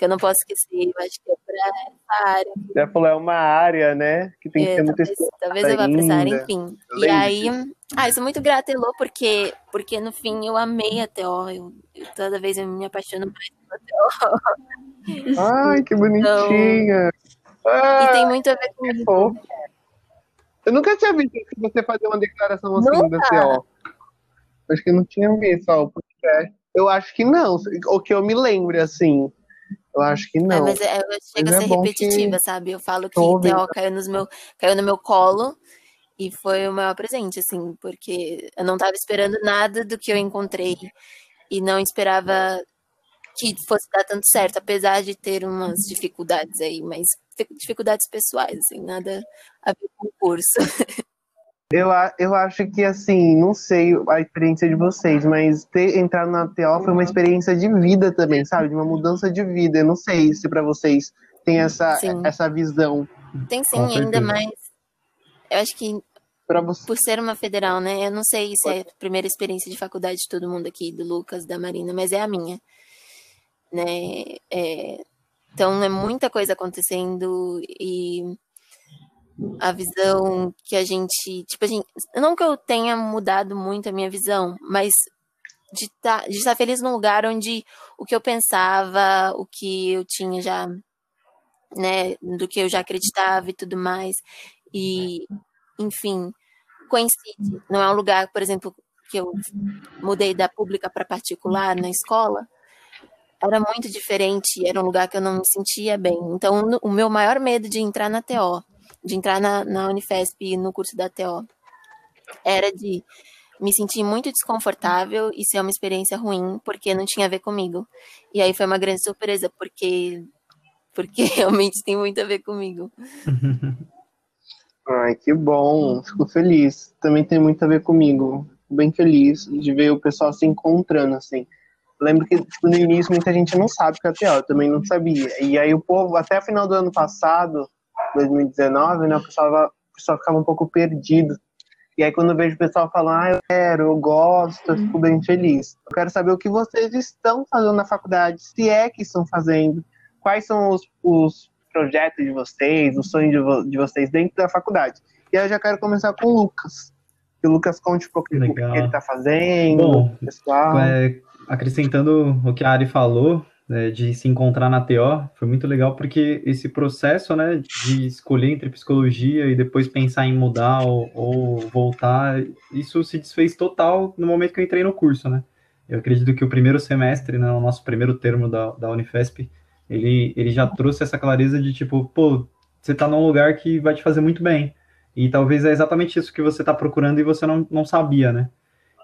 Que eu não posso esquecer. Eu acho que é para essa área. Já falou, é uma área, né? Que tem é, que ter muita história. Talvez eu vá para essa área, enfim. Eu e aí. Ah, eu sou muito grata, Elô, porque, porque no fim eu amei a TO. Eu, eu, toda vez eu me apaixono mais pela TO. Ai, que bonitinha. Então, ah, e tem muito a ver com isso. Eu nunca tinha visto você fazer uma declaração assim nunca. da CO. Acho que não tinha visto ó, o podcast. Eu acho que não. O que eu me lembro, assim. Eu acho que é, não. É, mas é, chega a ser é repetitiva, que... sabe? Eu falo que Theo caiu, nos meu, caiu no meu colo e foi o maior presente, assim, porque eu não estava esperando nada do que eu encontrei e não esperava que fosse dar tanto certo, apesar de ter umas dificuldades aí, mas dificuldades pessoais, assim, nada a ver com o curso. Eu, eu acho que, assim, não sei a experiência de vocês, mas ter entrado na TO foi uma experiência de vida também, sabe? De uma mudança de vida. Eu não sei se para vocês tem essa, essa visão. Tem sim, ainda mais. Eu acho que você... por ser uma federal, né? Eu não sei se é a primeira experiência de faculdade de todo mundo aqui, do Lucas, da Marina, mas é a minha. Né? É, então é muita coisa acontecendo e a visão que a gente, tipo, a gente, não que eu tenha mudado muito a minha visão, mas de, tá, de estar feliz num lugar onde o que eu pensava, o que eu tinha já, né, do que eu já acreditava e tudo mais, e, enfim, coincide. Não é um lugar, por exemplo, que eu mudei da pública para particular na escola, era muito diferente, era um lugar que eu não me sentia bem. Então, o meu maior medo de entrar na TO, de entrar na, na Unifesp no curso da TO, era de me sentir muito desconfortável e ser uma experiência ruim, porque não tinha a ver comigo. E aí foi uma grande surpresa, porque, porque realmente tem muito a ver comigo. Ai, que bom, fico feliz. Também tem muito a ver comigo. Bem feliz de ver o pessoal se encontrando, assim. lembro que tipo, no início muita gente não sabe o que é TO, eu também não sabia. E aí o povo, até o final do ano passado, 2019, né, o pessoal, o pessoal ficava um pouco perdido. E aí quando eu vejo o pessoal falando, ah, eu quero, eu gosto, eu fico bem feliz. Eu quero saber o que vocês estão fazendo na faculdade, se é que estão fazendo, quais são os, os projetos de vocês, os sonhos de, vo de vocês dentro da faculdade. E aí eu já quero começar com o Lucas. Que o Lucas conte um pouco o que ele está fazendo, Bom, pessoal. É, acrescentando o que a Ari falou, né, de se encontrar na TO, foi muito legal porque esse processo, né, de escolher entre psicologia e depois pensar em mudar ou, ou, voltar, isso se desfez total no momento que eu entrei no curso, né. Eu acredito que o primeiro semestre, né, o nosso primeiro termo da, da Unifesp, ele, ele já trouxe essa clareza de tipo, pô, você tá num lugar que vai te fazer muito bem. E talvez é exatamente isso que você está procurando e você não, não sabia, né?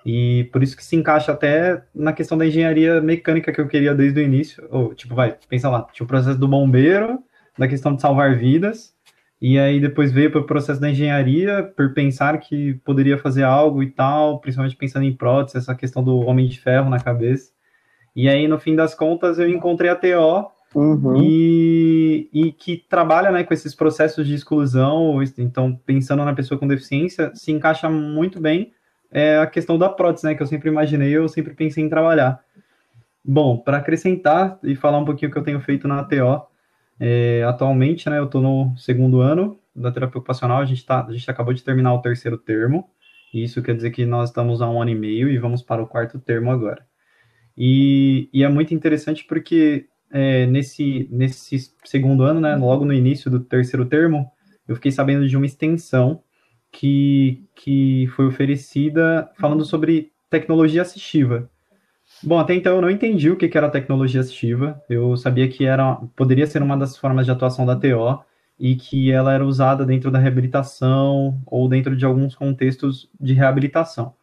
E por isso que se encaixa até na questão da engenharia mecânica que eu queria desde o início. Ou, tipo, vai, pensa lá, tinha o processo do bombeiro, da questão de salvar vidas, e aí depois veio para o processo da engenharia, por pensar que poderia fazer algo e tal, principalmente pensando em prótese, essa questão do homem de ferro na cabeça. E aí, no fim das contas, eu encontrei a TO, Uhum. E, e, que trabalha né, com esses processos de exclusão, então pensando na pessoa com deficiência, se encaixa muito bem é, a questão da prótese, né, que eu sempre imaginei, eu sempre pensei em trabalhar. Bom, para acrescentar e falar um pouquinho o que eu tenho feito na ATO, é, atualmente, né, eu estou no segundo ano da terapia ocupacional, a gente, tá, a gente acabou de terminar o terceiro termo, e isso quer dizer que nós estamos há um ano e meio e vamos para o quarto termo agora. E, e é muito interessante porque é, nesse, nesse segundo ano, né, logo no início do terceiro termo, eu fiquei sabendo de uma extensão que, que foi oferecida falando sobre tecnologia assistiva. Bom, até então eu não entendi o que era tecnologia assistiva. Eu sabia que era poderia ser uma das formas de atuação da TO e que ela era usada dentro da reabilitação ou dentro de alguns contextos de reabilitação.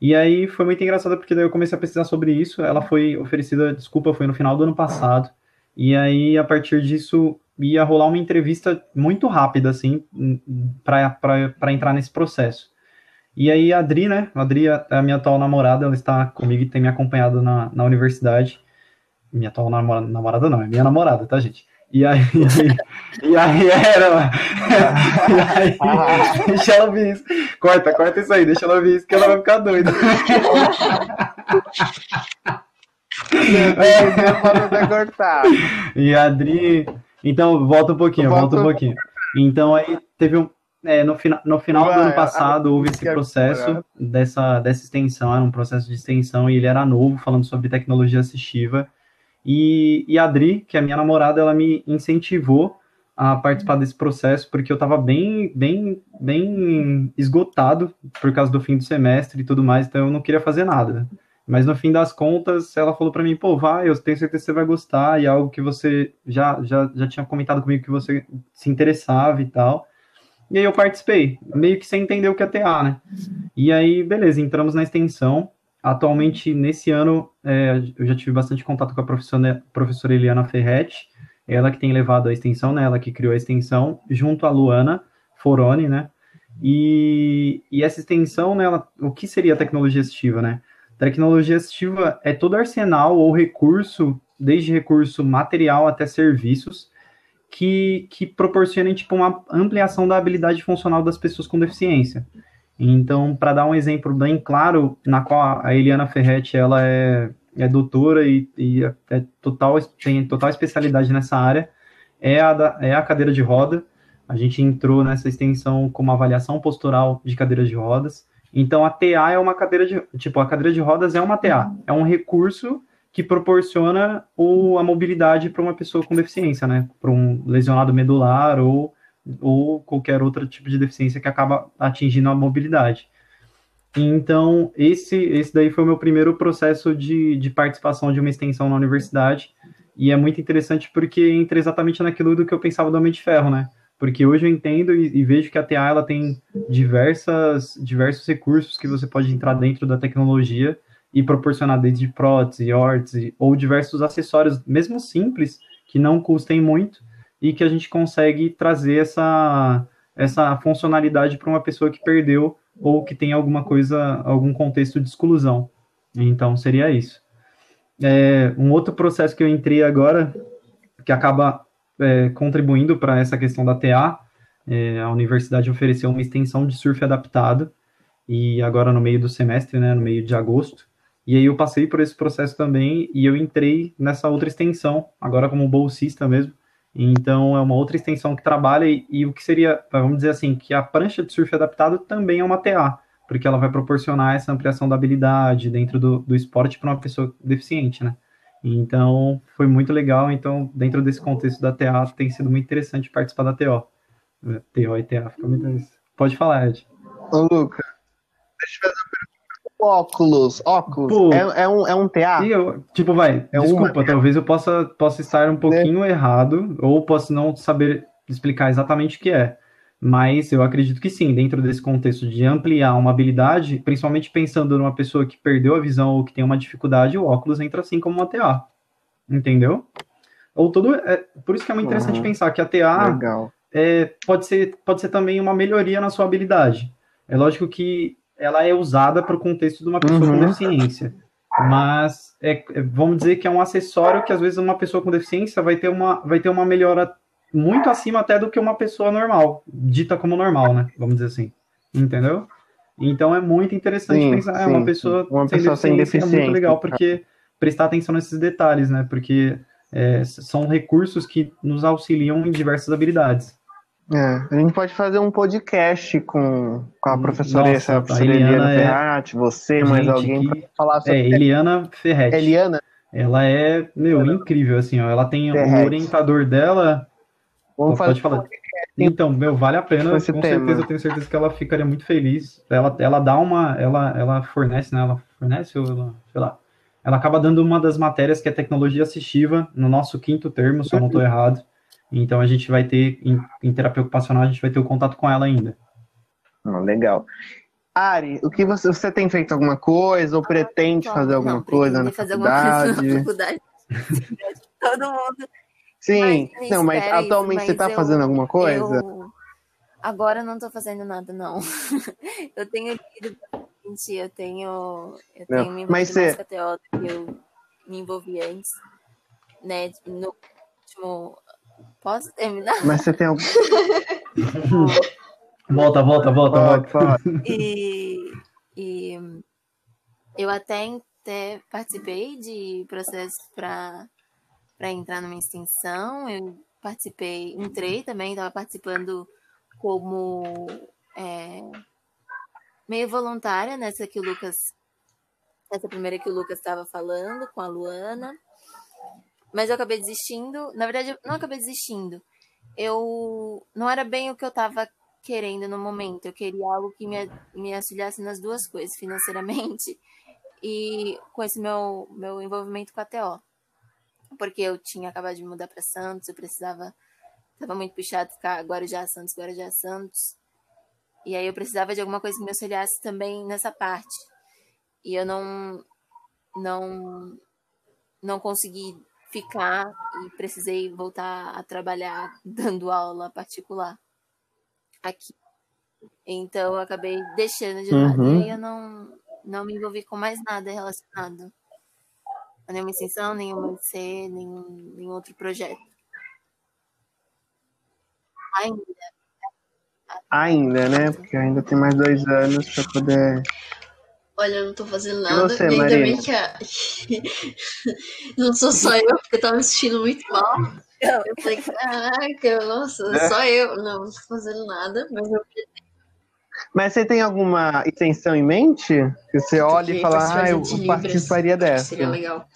E aí foi muito engraçado porque daí eu comecei a pesquisar sobre isso. Ela foi oferecida, desculpa, foi no final do ano passado. E aí, a partir disso, ia rolar uma entrevista muito rápida, assim, para entrar nesse processo. E aí, a Adri, né? A Adri é a minha atual namorada, ela está comigo e tem me acompanhado na, na universidade. Minha atual namorada, namorada não, é minha namorada, tá, gente? E aí, e aí era. E aí, deixa ela ouvir isso. Corta, corta isso aí, deixa ela ouvir isso, que ela vai ficar doida. É, cortar. E a Adri. Então, volta um pouquinho, volta um pouquinho. Então, aí teve um. É, no, fina, no final do ano passado houve esse processo dessa, dessa extensão, era um processo de extensão e ele era novo, falando sobre tecnologia assistiva. E, e a Adri, que é a minha namorada, ela me incentivou a participar desse processo, porque eu estava bem, bem, bem esgotado por causa do fim do semestre e tudo mais, então eu não queria fazer nada. Mas no fim das contas, ela falou para mim, pô, vai, eu tenho certeza que você vai gostar, e é algo que você já, já, já tinha comentado comigo que você se interessava e tal. E aí eu participei, meio que sem entender o que é TA, né? E aí, beleza, entramos na extensão, Atualmente, nesse ano, é, eu já tive bastante contato com a professora, professora Eliana Ferretti, ela que tem levado a extensão, né, ela que criou a extensão, junto a Luana Foroni, né, e, e essa extensão, né, ela, o que seria tecnologia assistiva, né? Tecnologia assistiva é todo arsenal ou recurso, desde recurso material até serviços, que, que proporcionem, tipo, uma ampliação da habilidade funcional das pessoas com deficiência. Então, para dar um exemplo bem claro, na qual a Eliana Ferretti ela é, é doutora e, e é total, tem total especialidade nessa área, é a, da, é a cadeira de roda. A gente entrou nessa extensão com uma avaliação postural de cadeira de rodas. Então, a TA é uma cadeira de. Tipo, a cadeira de rodas é uma TA. É um recurso que proporciona o, a mobilidade para uma pessoa com deficiência, né? Para um lesionado medular ou ou qualquer outro tipo de deficiência que acaba atingindo a mobilidade. Então, esse, esse daí foi o meu primeiro processo de, de participação de uma extensão na universidade, e é muito interessante porque entra exatamente naquilo do que eu pensava do Homem de Ferro, né? Porque hoje eu entendo e, e, vejo que a TA ela tem diversas, diversos recursos que você pode entrar dentro da tecnologia e proporcionar desde prótese, órtese, ou diversos acessórios, mesmo simples, que não custem muito, e que a gente consegue trazer essa, essa funcionalidade para uma pessoa que perdeu ou que tem alguma coisa, algum contexto de exclusão. Então, seria isso. é, um outro processo que eu entrei agora, que acaba é, contribuindo para essa questão da TA, é, a universidade ofereceu uma extensão de surf adaptado, e agora no meio do semestre, né, no meio de agosto, e aí eu passei por esse processo também, e eu entrei nessa outra extensão, agora como bolsista mesmo, então é uma outra extensão que trabalha, e, e o que seria, vamos dizer assim, que a prancha de surf adaptado também é uma TA, porque ela vai proporcionar essa ampliação da habilidade dentro do, do esporte para uma pessoa deficiente, né? Então, foi muito legal. Então, dentro desse contexto da TA, tem sido muito interessante participar da TO. TO e TA, fica muito Pode falar, Ed. Ô, Luca, deixa eu fazer uma pergunta. Óculos, óculos, Pô, é, é, um, é um TA? Eu, tipo, vai, é desculpa, uma... talvez eu possa, possa estar um pouquinho é. errado, ou posso não saber explicar exatamente o que é. Mas eu acredito que sim, dentro desse contexto de ampliar uma habilidade, principalmente pensando numa pessoa que perdeu a visão ou que tem uma dificuldade, o óculos entra assim como uma TA. Entendeu? Ou todo. É, por isso que é muito interessante uhum. pensar que a TA é, pode, ser, pode ser também uma melhoria na sua habilidade. É lógico que ela é usada para o contexto de uma pessoa uhum. com deficiência. Mas é, é, vamos dizer que é um acessório que às vezes uma pessoa com deficiência vai ter uma, vai ter uma melhora muito acima até do que uma pessoa normal, dita como normal, né? Vamos dizer assim. Entendeu? Então é muito interessante sim, pensar, sim, é uma pessoa, uma sem, pessoa sem deficiência. É muito legal, porque prestar atenção nesses detalhes, né? Porque é, são recursos que nos auxiliam em diversas habilidades. É, a gente pode fazer um podcast com, com a professora, Nossa, essa, a professora Eliana, Eliana Ferrati, você, mais alguém, que... falar sobre... É, Eliana Ferretti. Eliana? Ela é, meu, Eliana. incrível, assim, ó. Ela tem o orientador dela, Vamos Pode falar. Então, meu, vale a pena. Com tema. certeza, eu tenho certeza que ela ficaria muito feliz. Ela, ela dá uma. Ela, ela fornece, né? Ela fornece, ou ela, sei lá. Ela acaba dando uma das matérias que é tecnologia assistiva, no nosso quinto termo, se eu não estou errado. Então a gente vai ter, em, em terapia ocupacional, a gente vai ter o contato com ela ainda. Oh, legal. Ari, o que você, você tem feito alguma coisa ou pretende fazer alguma não, coisa na fazer faculdade? Alguma coisa na faculdade. Todo mundo Sim, mas, não, mas atualmente isso, mas você tá eu, fazendo alguma coisa? Eu, agora não tô fazendo nada, não. eu tenho lido eu tenho, eu tenho me mas você... que eu me envolvi antes, né, no último... Posso terminar? Mas você tem algum... volta, volta, volta, volta. E, e eu até, até participei de processos para para entrar numa extensão. Eu participei, entrei também, estava participando como é, meio voluntária nessa que o Lucas, essa primeira que o Lucas estava falando com a Luana. Mas eu acabei desistindo. Na verdade, eu não acabei desistindo. Eu não era bem o que eu estava querendo no momento. Eu queria algo que me, me auxiliasse nas duas coisas, financeiramente e com esse meu, meu envolvimento com a TO porque eu tinha acabado de mudar para Santos, eu precisava, estava muito puxado ficar Guarujá Santos, Guarujá Santos. E aí eu precisava de alguma coisa que me auxiliasse também nessa parte. E eu não não não consegui ficar e precisei voltar a trabalhar dando aula particular aqui. Então eu acabei deixando de lado uhum. e eu não não me envolvi com mais nada relacionado nenhuma extensão, nenhuma IC, nenhum, nenhum outro projeto. Ainda. Ainda, né? Porque ainda tem mais dois anos para poder. Olha, eu não tô fazendo nada. Você, ainda Marina? bem que a... não sou só eu, porque eu tava me sentindo muito mal. Eu falei, caraca, nossa, é. só eu. Não, não tô fazendo nada, mas eu mas você tem alguma extensão em mente? Que você olha e fala, ah, eu participaria dessa. Seria legal.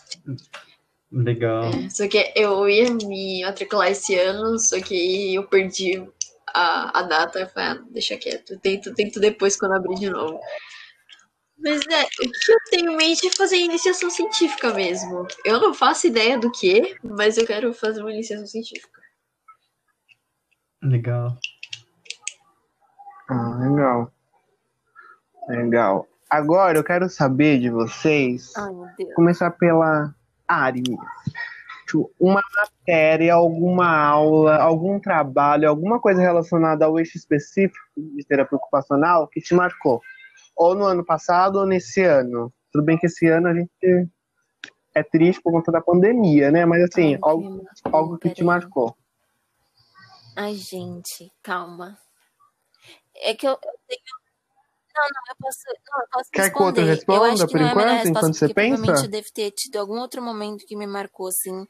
Legal. É, só que eu ia me matricular esse ano, só que eu perdi a, a data. Eu falei, ah, deixa quieto, tento, tento depois quando abrir de novo. Mas é, o que eu tenho em mente é fazer iniciação científica mesmo. Eu não faço ideia do que, mas eu quero fazer uma iniciação científica. Legal. Ah, legal. Legal. Agora eu quero saber de vocês. Ai, começar pela Ari. Uma matéria, alguma aula, algum trabalho, alguma coisa relacionada ao eixo específico de terapia ocupacional que te marcou. Ou no ano passado ou nesse ano. Tudo bem que esse ano a gente é triste por conta da pandemia, né? Mas assim, Ai, algo, algo que te marcou. Ai, gente, calma. É que eu, eu tenho. Não, não, eu posso, não, eu posso Quer que o outro responder. responda que por não é enquanto, enquanto você porque provavelmente pensa? eu devo ter tido algum outro momento que me marcou, assim.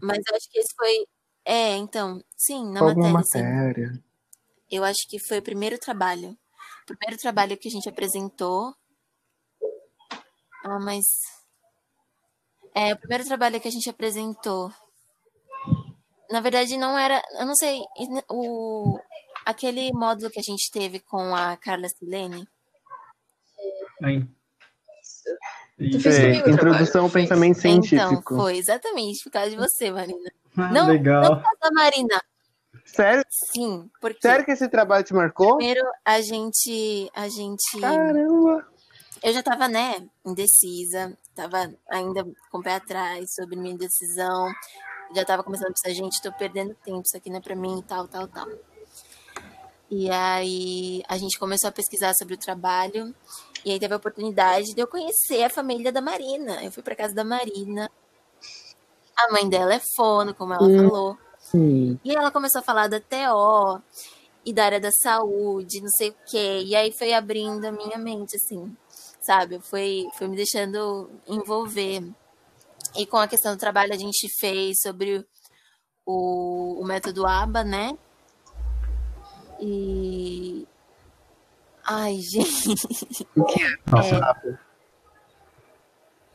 Mas eu acho que esse foi. É, então, sim, na Alguma matéria, sim. matéria. Eu acho que foi o primeiro trabalho. O primeiro trabalho que a gente apresentou. Ah, mas. É, o primeiro trabalho que a gente apresentou. Na verdade, não era. Eu não sei. O, aquele módulo que a gente teve com a Carla Silene. Tu fez comigo o introdução ao pensamento Então, científico. foi exatamente por causa de você, Marina. Ah, Não, legal. não por causa da Marina. Sério? Sim, porque Sério que esse trabalho te marcou? primeiro a gente. A gente. Caramba! Eu já tava, né, indecisa, tava ainda com o pé atrás sobre minha decisão. Já tava começando a pensar, gente, tô perdendo tempo, isso aqui não é pra mim, tal, tal, tal. E aí a gente começou a pesquisar sobre o trabalho. E aí teve a oportunidade de eu conhecer a família da Marina. Eu fui pra casa da Marina. A mãe dela é fono, como ela falou. Sim. E ela começou a falar da TO e da área da saúde, não sei o quê. E aí foi abrindo a minha mente, assim, sabe? Foi, foi me deixando envolver. E com a questão do trabalho, a gente fez sobre o, o método ABA, né? E. Ai, gente. Nossa,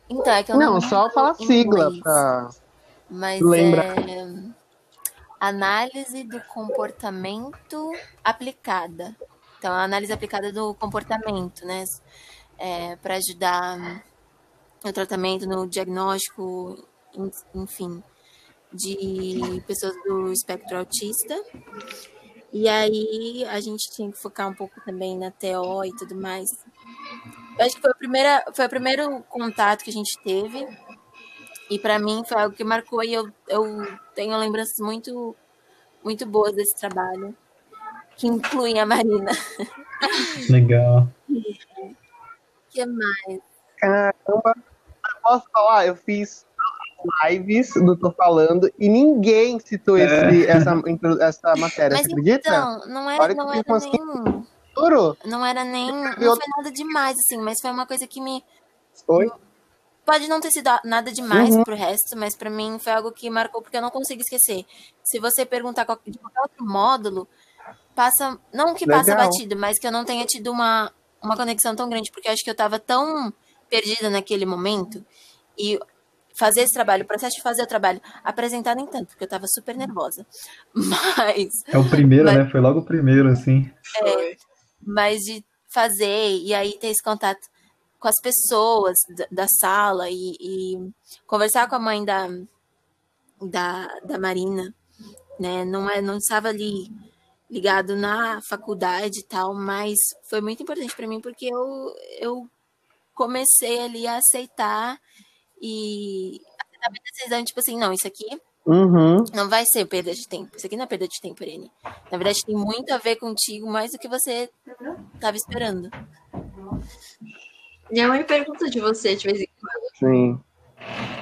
Então, é que eu Não, não. só fala sigla pra. Mas Lembra. é análise do comportamento aplicada. Então, a análise aplicada do comportamento, né? para ajudar no tratamento, no diagnóstico, en- enfim, de pessoas do espectro autista. E aí a gente tinha que focar um pouco também na TO e tudo mais. Eu acho que foi, a primeira, foi o primeiro contato que a gente teve. E para mim foi algo que marcou e eu, eu tenho lembranças muito muito boas desse trabalho, que incluem a Marina. legal. O que mais? Caramba! Posso falar? Eu fiz lives do Tô Falando e ninguém citou esse, essa, essa matéria, Mas você acredita? então, não era, Olha que não eu era consegui- nem. Juro? Não era nem. Não foi nada demais, assim, mas foi uma coisa que me. Oi? Pode não ter sido nada demais Uhum. pro resto, mas pra mim foi algo que marcou porque eu não consigo esquecer. Se você perguntar qual- de qualquer outro módulo, passa. Não que passa Legal. batido, mas que eu não tenha tido uma, uma conexão tão grande, porque eu acho que eu tava tão perdida naquele momento. E fazer esse trabalho, o processo de fazer o trabalho, apresentar nem tanto, porque eu tava super nervosa. Mas É o primeiro, Mas- né? Foi logo o primeiro, assim. Foi. mas de fazer e aí ter esse contato com as pessoas da, da sala e, e conversar com a mãe da, da, da Marina, né? Não, é, não estava ali ligado na faculdade e tal, mas foi muito importante para mim porque eu, eu comecei ali a aceitar e a decisão, tipo assim, não, isso aqui Uhum. não vai ser perda de tempo. Isso aqui não é perda de tempo, Irene. Na verdade, tem muito a ver contigo, mais do que você estava esperando. Minha mãe pergunta de você de vez em quando. Sim.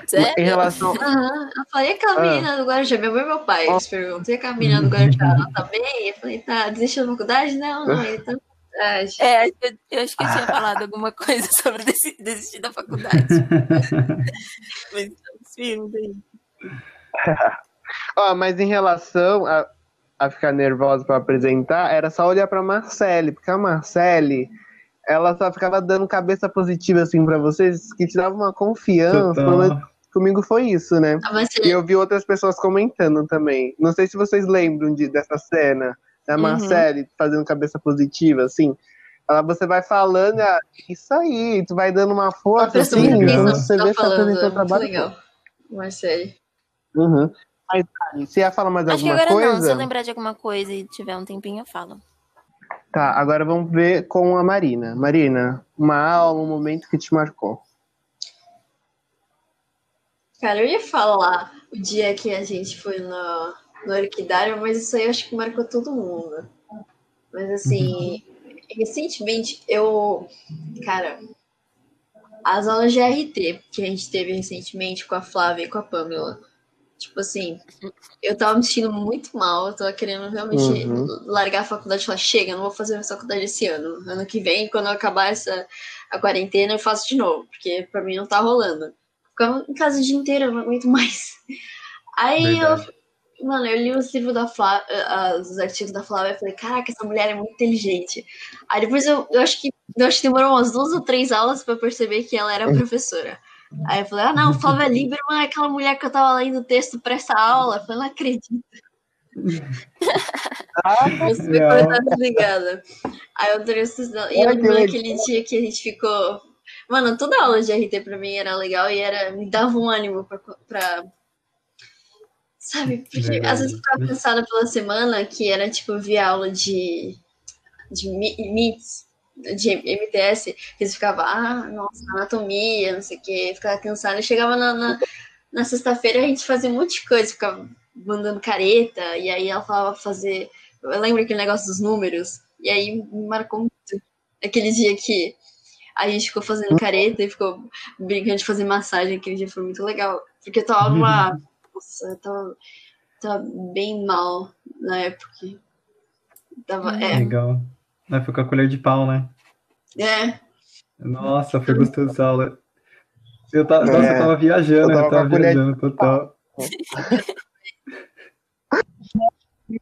Em Sério? relação. Aham. Eu falei, e aquela Ah. do Guarujá? Minha mãe e meu pai, eles perguntam, e menina do Guarujá, ela tá bem? Eu falei, tá, desistiu da faculdade? Não, não, ele É, eu, eu acho que eu tinha falado alguma coisa sobre desi- desistir da faculdade. Mas filmes aí. Ó, mas em relação a, a ficar nervosa pra apresentar, era só olhar pra Marcele, porque a Marcele, ela só ficava dando cabeça positiva assim pra vocês, que te dava uma confiança. Comigo foi isso, né? Ah, mas E eu vi outras pessoas comentando também. Não sei se vocês lembram de, dessa cena da Uhum. Marcele fazendo cabeça positiva, assim. Ela, você vai falando, ah, isso aí, tu vai dando uma força, assim, quando que você você vê tá que tá falando, apresentando é o muito trabalho. legal. Marcele. Uhum. Mas, você ia falar mais Acho que alguma agora não. Se coisa? eu lembrar de alguma coisa e tiver um tempinho, eu falo. Tá, agora vamos ver com a Marina. Marina, uma aula, um momento que te marcou. Cara, eu ia falar o dia que a gente foi no, no Orquidário, mas isso aí eu acho que marcou todo mundo. Mas assim, recentemente eu. Cara, as aulas de RT que a gente teve recentemente com a Flávia e com a Pamela. Tipo assim, eu tava me sentindo muito mal, eu tava querendo realmente Uhum. largar a faculdade e falar, chega, não vou fazer mais faculdade esse ano. Ano que vem, quando eu acabar essa a quarentena, eu faço de novo, porque pra mim não tá rolando. Ficava em casa o dia inteiro, eu não aguento mais. Aí Verdade. eu, mano, eu li os livros da Flávia, os artigos da Flávia e falei, caraca, essa mulher é muito inteligente. Aí depois eu, eu acho que eu acho que demorou umas duas ou três aulas pra perceber que ela era professora. Aí eu falei, ah não, Flávia Lieberman é aquela mulher que eu tava lendo o texto pra essa aula. Eu falei, não acredito. Eu super Legal. tá desligada. Aí eu trouxe. E eu lembro legal. naquele dia que a gente ficou. Mano, toda aula de RT pra mim era legal e era, me dava um ânimo pra. pra... Sabe? Porque Verdade. às vezes eu ficava cansada pela semana, que era tipo via aula de. de Mi- MITS, de MTS, que você ficava, ah, nossa, anatomia, não sei o quê, ficava cansada. E chegava na, na, na sexta-feira a gente fazia um monte de coisa, ficava mandando careta, e aí ela falava fazer. Eu lembro aquele negócio dos números, e aí me marcou muito aquele dia que a gente ficou fazendo careta e ficou brincando de fazer massagem. Aquele dia foi muito legal, porque eu tava uma. Nossa, eu tava, tava bem mal na época. Tava, é, Legal. Aí foi com a colher de pau, né? é, Nossa, foi gostoso essa aula. Eu tava, nossa, É, eu tava viajando, eu tava eu tava viajando total.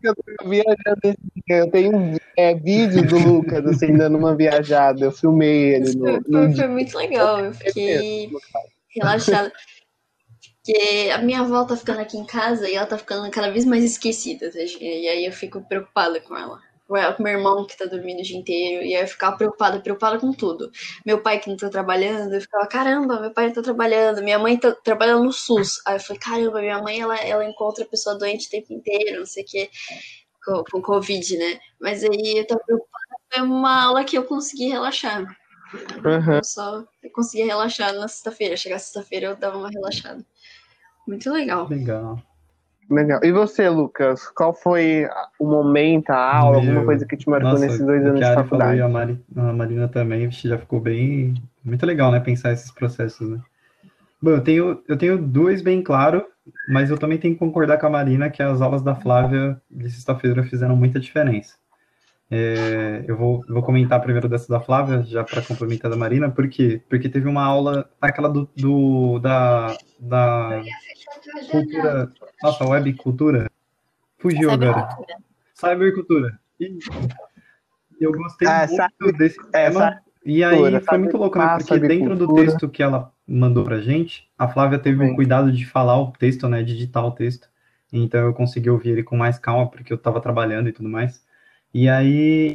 Eu tô viajando. Eu tenho é, vídeo do Lucas assim, dando uma viajada. Eu filmei ele no, foi, no foi, foi muito legal. Eu fiquei relaxada. Porque a minha avó tá ficando aqui em casa e ela tá ficando cada vez mais esquecida, tá? E aí eu fico preocupada com ela. Com meu irmão que tá dormindo o dia inteiro. E aí eu ficava preocupada, preocupada com tudo. Meu pai que não tá trabalhando, eu ficava, caramba, meu pai não tá trabalhando. Minha mãe tá trabalhando no SUS. Aí eu falei, caramba, minha mãe, ela, ela encontra pessoa doente o tempo inteiro, não sei o quê, com, com Covid, né? Mas aí eu tava preocupada. Foi uma aula que eu consegui relaxar. Uhum. Eu só conseguia relaxar na sexta-feira. Chegar sexta-feira eu dava uma relaxada. Muito legal. Legal. Legal. E você, Lucas? Qual foi o momento, a aula, alguma Meu, coisa que te marcou Nossa, nesses dois anos de falou faculdade? e a, Mari, a Marina também, já ficou bem. Muito legal, né? Pensar esses processos, né? Bom, eu tenho, eu tenho dois bem claro, mas eu também tenho que concordar com a Marina que as aulas da Flávia de sexta-feira fizeram muita diferença. É, eu vou, vou comentar primeiro dessa da Flávia, já para complementar da Marina, por quê? Porque teve uma aula, aquela do, do da, da cultura, nossa, web cultura, fugiu agora. Cybercultura. E eu gostei Ah, muito sabe- desse é, tema. E aí cybercultura, foi muito louco, né? Porque dentro do texto que ela mandou pra gente, a Flávia teve o Sim. cuidado de falar o texto, né? De digitar o texto. Então eu consegui ouvir ele com mais calma, porque eu tava trabalhando e tudo mais. E aí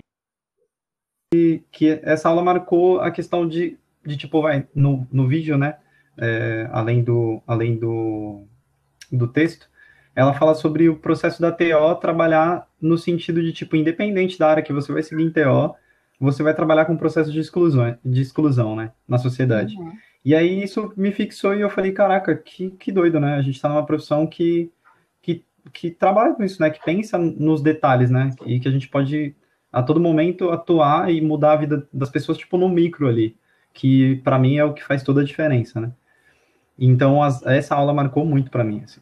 que essa aula marcou a questão de, de tipo, vai, no, no vídeo, né? É, além do, além do, do texto, ela fala sobre o processo da TO trabalhar no sentido de, tipo, independente da área que você vai seguir em TO, você vai trabalhar com um processo de exclusão, de exclusão, né, na sociedade. Uhum. E aí isso me fixou e eu falei, caraca, que, que doido, né? A gente tá numa profissão que, que, trabalha com isso, né? Que pensa nos detalhes, né? E que a gente pode, a todo momento, atuar e mudar a vida das pessoas, tipo, no micro ali. Que para mim é o que faz toda a diferença, né? Então, as, essa aula marcou muito para mim, assim.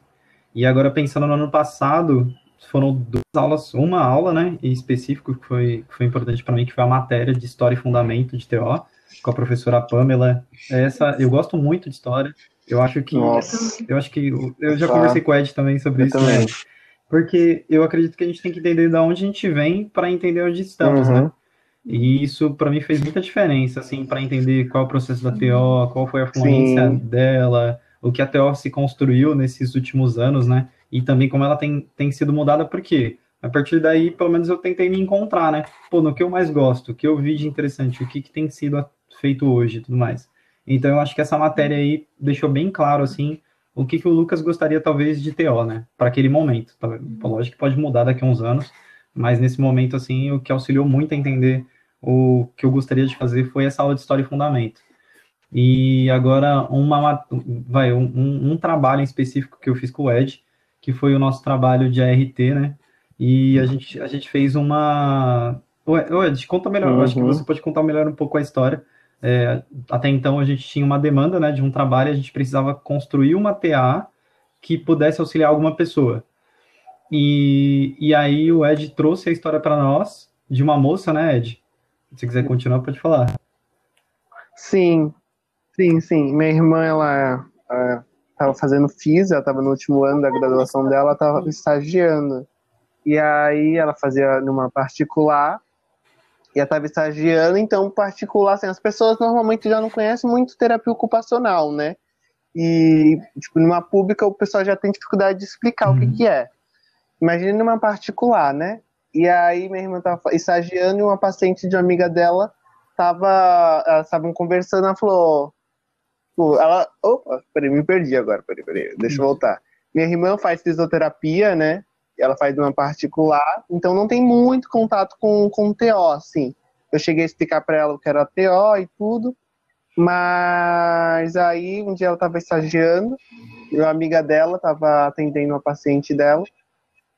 E agora, pensando no ano passado, foram duas aulas, uma aula, né, em específico, que foi, que foi importante para mim, que foi a matéria de História e Fundamento de TO, com a professora Pamela. Essa, eu gosto muito de História, eu acho que... Nossa. Eu acho que... Eu já Tá. conversei com o Ed também sobre Eu isso, também. né? Porque eu acredito que a gente tem que entender de onde a gente vem para entender onde estamos, Uhum. né? E isso para mim fez muita diferença, assim, para entender qual é o processo da TO, qual foi a fluência Sim. dela, o que a TO se construiu nesses últimos anos, né? E também como ela tem, tem sido mudada, porque a partir daí, pelo menos eu tentei me encontrar, né? Pô, no que eu mais gosto, o que eu vi de interessante, o que, que tem sido feito hoje e tudo mais. Então eu acho que essa matéria aí deixou bem claro, assim, o que, que o Lucas gostaria talvez de TO, né? Para aquele momento. Tá? Lógico que pode mudar daqui a uns anos, mas nesse momento, assim, o que auxiliou muito a entender o que eu gostaria de fazer foi essa aula de História e Fundamento. E agora, uma, vai, um, um, trabalho em específico que eu fiz com o Ed, que foi o nosso trabalho de ART, né? E a gente, a gente fez uma... Ô, Ed, conta melhor, eu acho que Uhum. você pode contar melhor um pouco a história, é, até então a gente tinha uma demanda né, de um trabalho, a gente precisava construir uma TA que pudesse auxiliar alguma pessoa. E, e aí o Ed trouxe a história para nós de uma moça, né, Ed? Se quiser continuar, pode falar. Sim, sim, sim. Minha irmã, ela estava fazendo FIS, ela estava no último ano da graduação dela, estava estagiando. E aí ela fazia numa particular, e ela estava estagiando, então particular, assim, as pessoas normalmente já não conhecem muito terapia ocupacional, né? E, tipo, numa pública o pessoal já tem dificuldade de explicar uhum. o que uhum. que é. Imagina numa particular, né? E aí minha irmã estava estagiando e uma paciente de uma amiga dela tava, elas estavam conversando, ela falou, ela, opa, peraí, me perdi agora, peraí, peraí, deixa eu voltar. Minha irmã faz fisioterapia, né? Ela faz uma particular, então não tem muito contato com, com TO, assim. Eu cheguei a explicar para ela o que era TO e tudo, mas aí um dia ela estava estagiando, e uma amiga dela estava atendendo uma paciente dela,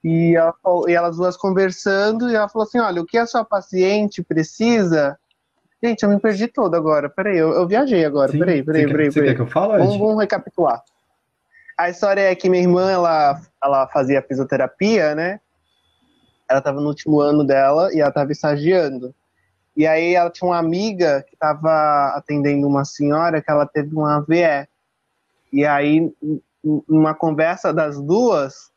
e, ela, e elas duas conversando, e ela falou assim: Olha, o que a sua paciente precisa Gente, eu me perdi todo agora. Peraí, eu, eu viajei agora. Sim. Peraí, peraí, peraí. Você quer que eu fale? Vamos, vamos recapitular. A história é que minha irmã, ela, ela fazia fisioterapia, né? Ela estava no último ano dela e ela estava estagiando. E aí ela tinha uma amiga que estava atendendo uma senhora que ela teve uma AVE. E aí, numa conversa das duas,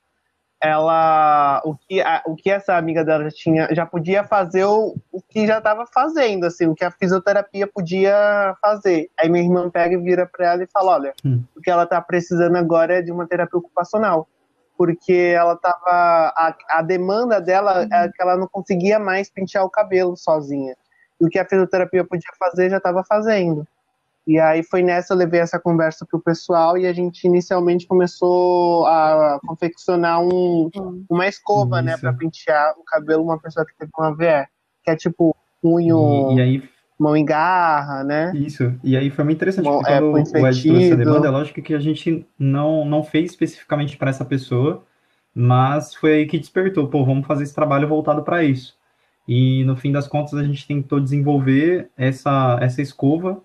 ela o que, a, o que essa amiga dela já tinha já podia fazer o, o que já estava fazendo assim o que a fisioterapia podia fazer aí minha irmã pega e vira para ela e fala olha hum. o que ela está precisando agora é de uma terapia ocupacional porque ela tava a, a demanda dela uhum. é que ela não conseguia mais pentear o cabelo sozinha e o que a fisioterapia podia fazer já estava fazendo e aí foi nessa eu levei essa conversa pro pessoal e a gente inicialmente começou a confeccionar um, uma escova, né, Isso. né, para pentear o cabelo uma pessoa que teve uma VE, que é tipo punho, e, e aí mão em garra, né? Isso. E aí foi muito interessante Bom, porque é, quando o Ed trouxe a demanda, é lógico que a gente não não fez especificamente para essa pessoa, mas foi aí que despertou, pô, vamos fazer esse trabalho voltado para isso. E no fim das contas a gente tentou desenvolver essa essa escova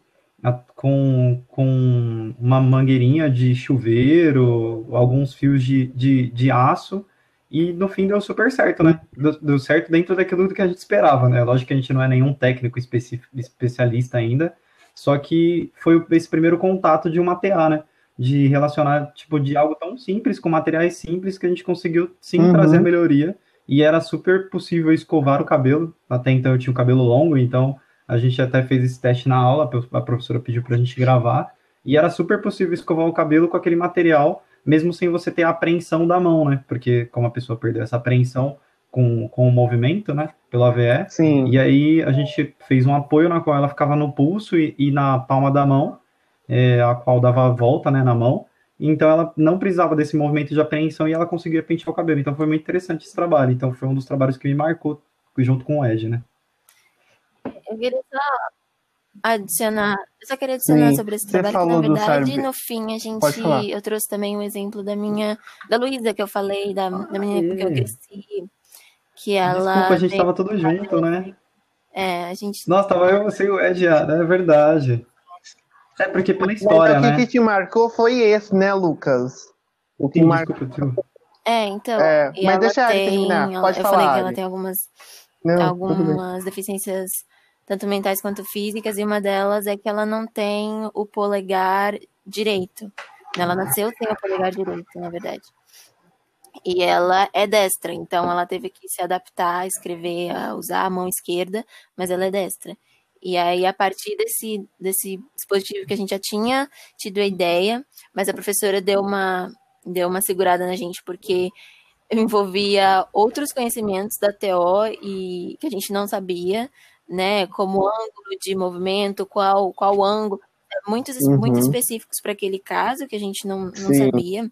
com, com uma mangueirinha de chuveiro, alguns fios de, de, de aço, e no fim deu super certo, né? Deu, deu, certo dentro daquilo que a gente esperava, né? Lógico que a gente não é nenhum técnico especialista ainda, só que foi esse primeiro contato de uma TA, né? De relacionar, tipo, de algo tão simples, com materiais simples, que a gente conseguiu sim uhum. trazer melhoria, e era super possível escovar o cabelo, até então eu tinha o cabelo longo, então a gente até fez esse teste na aula, a professora pediu para a gente gravar, e era super possível escovar o cabelo com aquele material, mesmo sem você ter a apreensão da mão, né? Porque como a pessoa perdeu essa apreensão com, com o movimento, né? Pelo AVE. Sim. E aí a gente fez um apoio na qual ela ficava no pulso e, e na palma da mão, é, a qual dava a volta, né, na mão. Então ela não precisava desse movimento de apreensão e ela conseguia pentear o cabelo. Então foi muito interessante esse trabalho. Então foi um dos trabalhos que me marcou junto com o Ed, né? Eu queria só adicionar, eu só queria adicionar Sim, sobre esse trabalho, que, na verdade, no fim, a gente, eu trouxe também um exemplo da minha, da Luísa, que eu falei, da, da menina que eu cresci, que ela... Desculpa, a gente tava todo junto, né? É, a gente... Nossa, tava eu, você e o Ed, é verdade. É porque pela história, né? O que te marcou foi esse, né, Lucas? O que marcou... É, então, é, mas deixa tem, terminar, pode eu falar. Eu falei que ela tem algumas, Não, algumas deficiências tanto mentais quanto físicas, e uma delas é que ela não tem o polegar direito. Ela nasceu sem o polegar direito, na verdade. E ela é destra, então ela teve que se adaptar a escrever, a usar a mão esquerda, mas ela é destra. E aí, a partir desse, desse dispositivo que a gente já tinha tido a ideia, mas a professora deu uma, deu uma segurada na gente, porque envolvia outros conhecimentos da TO e que a gente não sabia, né? Como ângulo de movimento, qual, qual ângulo, muitos, uhum. muito específicos para aquele caso que a gente não, não sabia.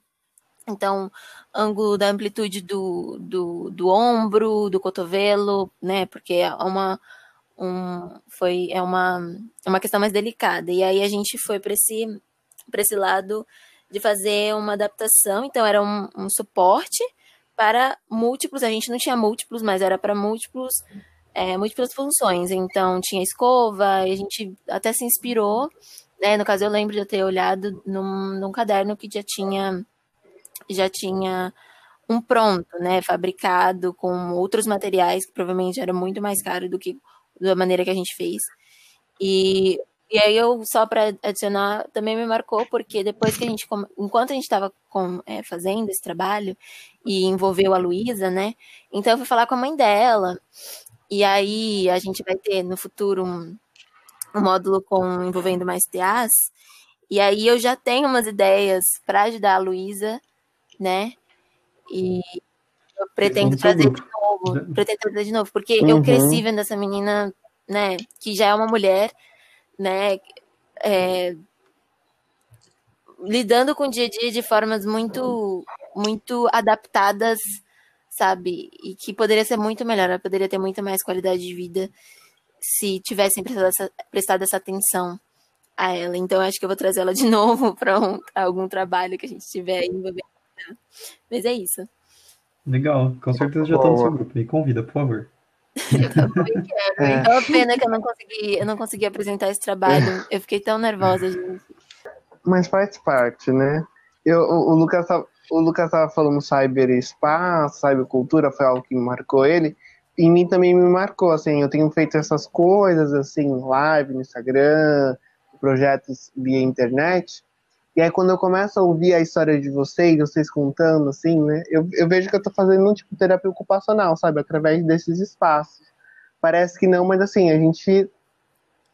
Então, ângulo da amplitude do, do, do ombro, do cotovelo, né? Porque é uma, um, foi, é uma, uma questão mais delicada. E aí a gente foi para esse, esse lado de fazer uma adaptação. Então, era um, um suporte para múltiplos. A gente não tinha múltiplos, mas era para múltiplos é, múltiplas funções. Então, tinha escova, e a gente até se inspirou. Né? No caso, eu lembro de eu ter olhado num, num caderno que já tinha, já tinha um pronto, né? Fabricado com outros materiais, que provavelmente era muito mais caro do que da maneira que a gente fez. E, e aí eu, só para adicionar, também me marcou, porque depois que a gente, enquanto a gente estava é, fazendo esse trabalho, e envolveu a Luísa, né? Então eu fui falar com a mãe dela, e aí a gente vai ter no futuro um, um módulo com envolvendo mais TAs. E aí eu já tenho umas ideias para ajudar a Luísa, né? E eu pretendo trazer de novo, pretendo trazer de novo, porque uhum. eu cresci vendo essa menina, né, que já é uma mulher, né, é, lidando com o dia a dia de formas muito, muito adaptadas sabe? E que poderia ser muito melhor, ela poderia ter muito mais qualidade de vida se tivessem prestado essa, prestado essa atenção a ela. Então, acho que eu vou trazer ela de novo para um, algum trabalho que a gente tiver envolvendo. Mas é isso. Legal, com certeza já está no seu grupo. Me convida, por favor. Eu também quero. É. uma pena que eu não consegui, eu não consegui apresentar esse trabalho. Eu fiquei tão nervosa, gente. Mas faz parte, né? Eu, o, o Lucas o Lucas estava falando cyberespaço, cybercultura, foi algo que marcou ele. Em mim também me marcou, assim, eu tenho feito essas coisas, assim, live no Instagram, projetos via internet. E aí quando eu começo a ouvir a história de vocês, vocês contando, assim, né, eu, eu vejo que eu estou fazendo um tipo de terapia ocupacional, sabe, através desses espaços. Parece que não, mas assim, a gente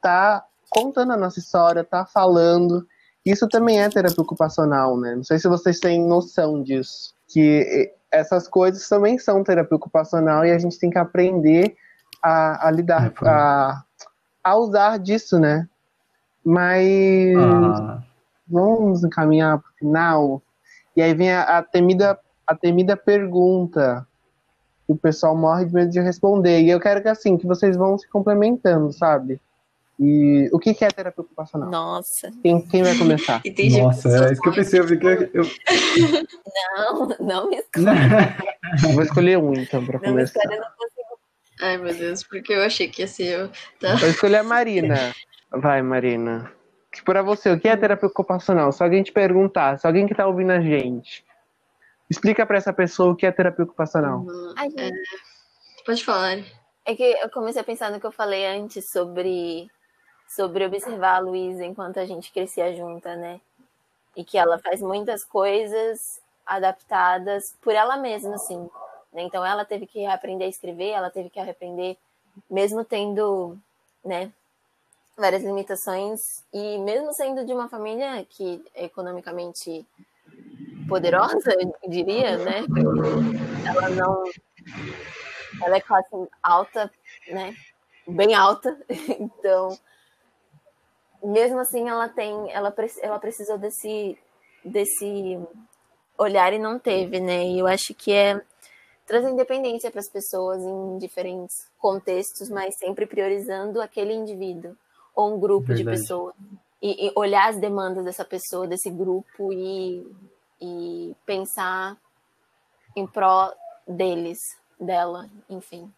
tá contando a nossa história, tá falando, isso também é terapia ocupacional, né? Não sei se vocês têm noção disso. Que essas coisas também são terapia ocupacional e a gente tem que aprender a, a lidar, é, a, a usar disso, né? Mas ah. vamos encaminhar para o final. E aí vem a, a, temida, a temida pergunta. O pessoal morre de medo de responder. E eu quero que assim, que vocês vão se complementando, sabe? E o que, que é terapia ocupacional? Nossa. Quem, quem vai começar? Nossa, é isso que eu pensei. Eu fiquei, eu... Não, não me escolhe. Vou escolher um, então, pra não começar. Me não consigo. Ai, meu Deus, porque eu achei que ia ser eu. Tá. Vou escolher a Marina. Vai, Marina. Para você, o que é terapia ocupacional? Se alguém te perguntar, se alguém que tá ouvindo a gente, explica para essa pessoa o que é terapia ocupacional. Uhum. Ai, é... Pode falar. É que eu comecei a pensar no que eu falei antes sobre sobre observar a Luísa enquanto a gente crescia junta, né? E que ela faz muitas coisas adaptadas por ela mesma, assim. Né? Então ela teve que aprender a escrever, ela teve que aprender, mesmo tendo, né, várias limitações e mesmo sendo de uma família que é economicamente poderosa, eu diria, né? Ela não, ela é classe alta, né? Bem alta, então mesmo assim ela tem, ela, ela precisou desse, desse olhar e não teve, né? E eu acho que é trazer independência para as pessoas em diferentes contextos, mas sempre priorizando aquele indivíduo ou um grupo Verdade. de pessoas. E, e, olhar as demandas dessa pessoa, desse grupo e, e pensar em pró deles, dela, enfim.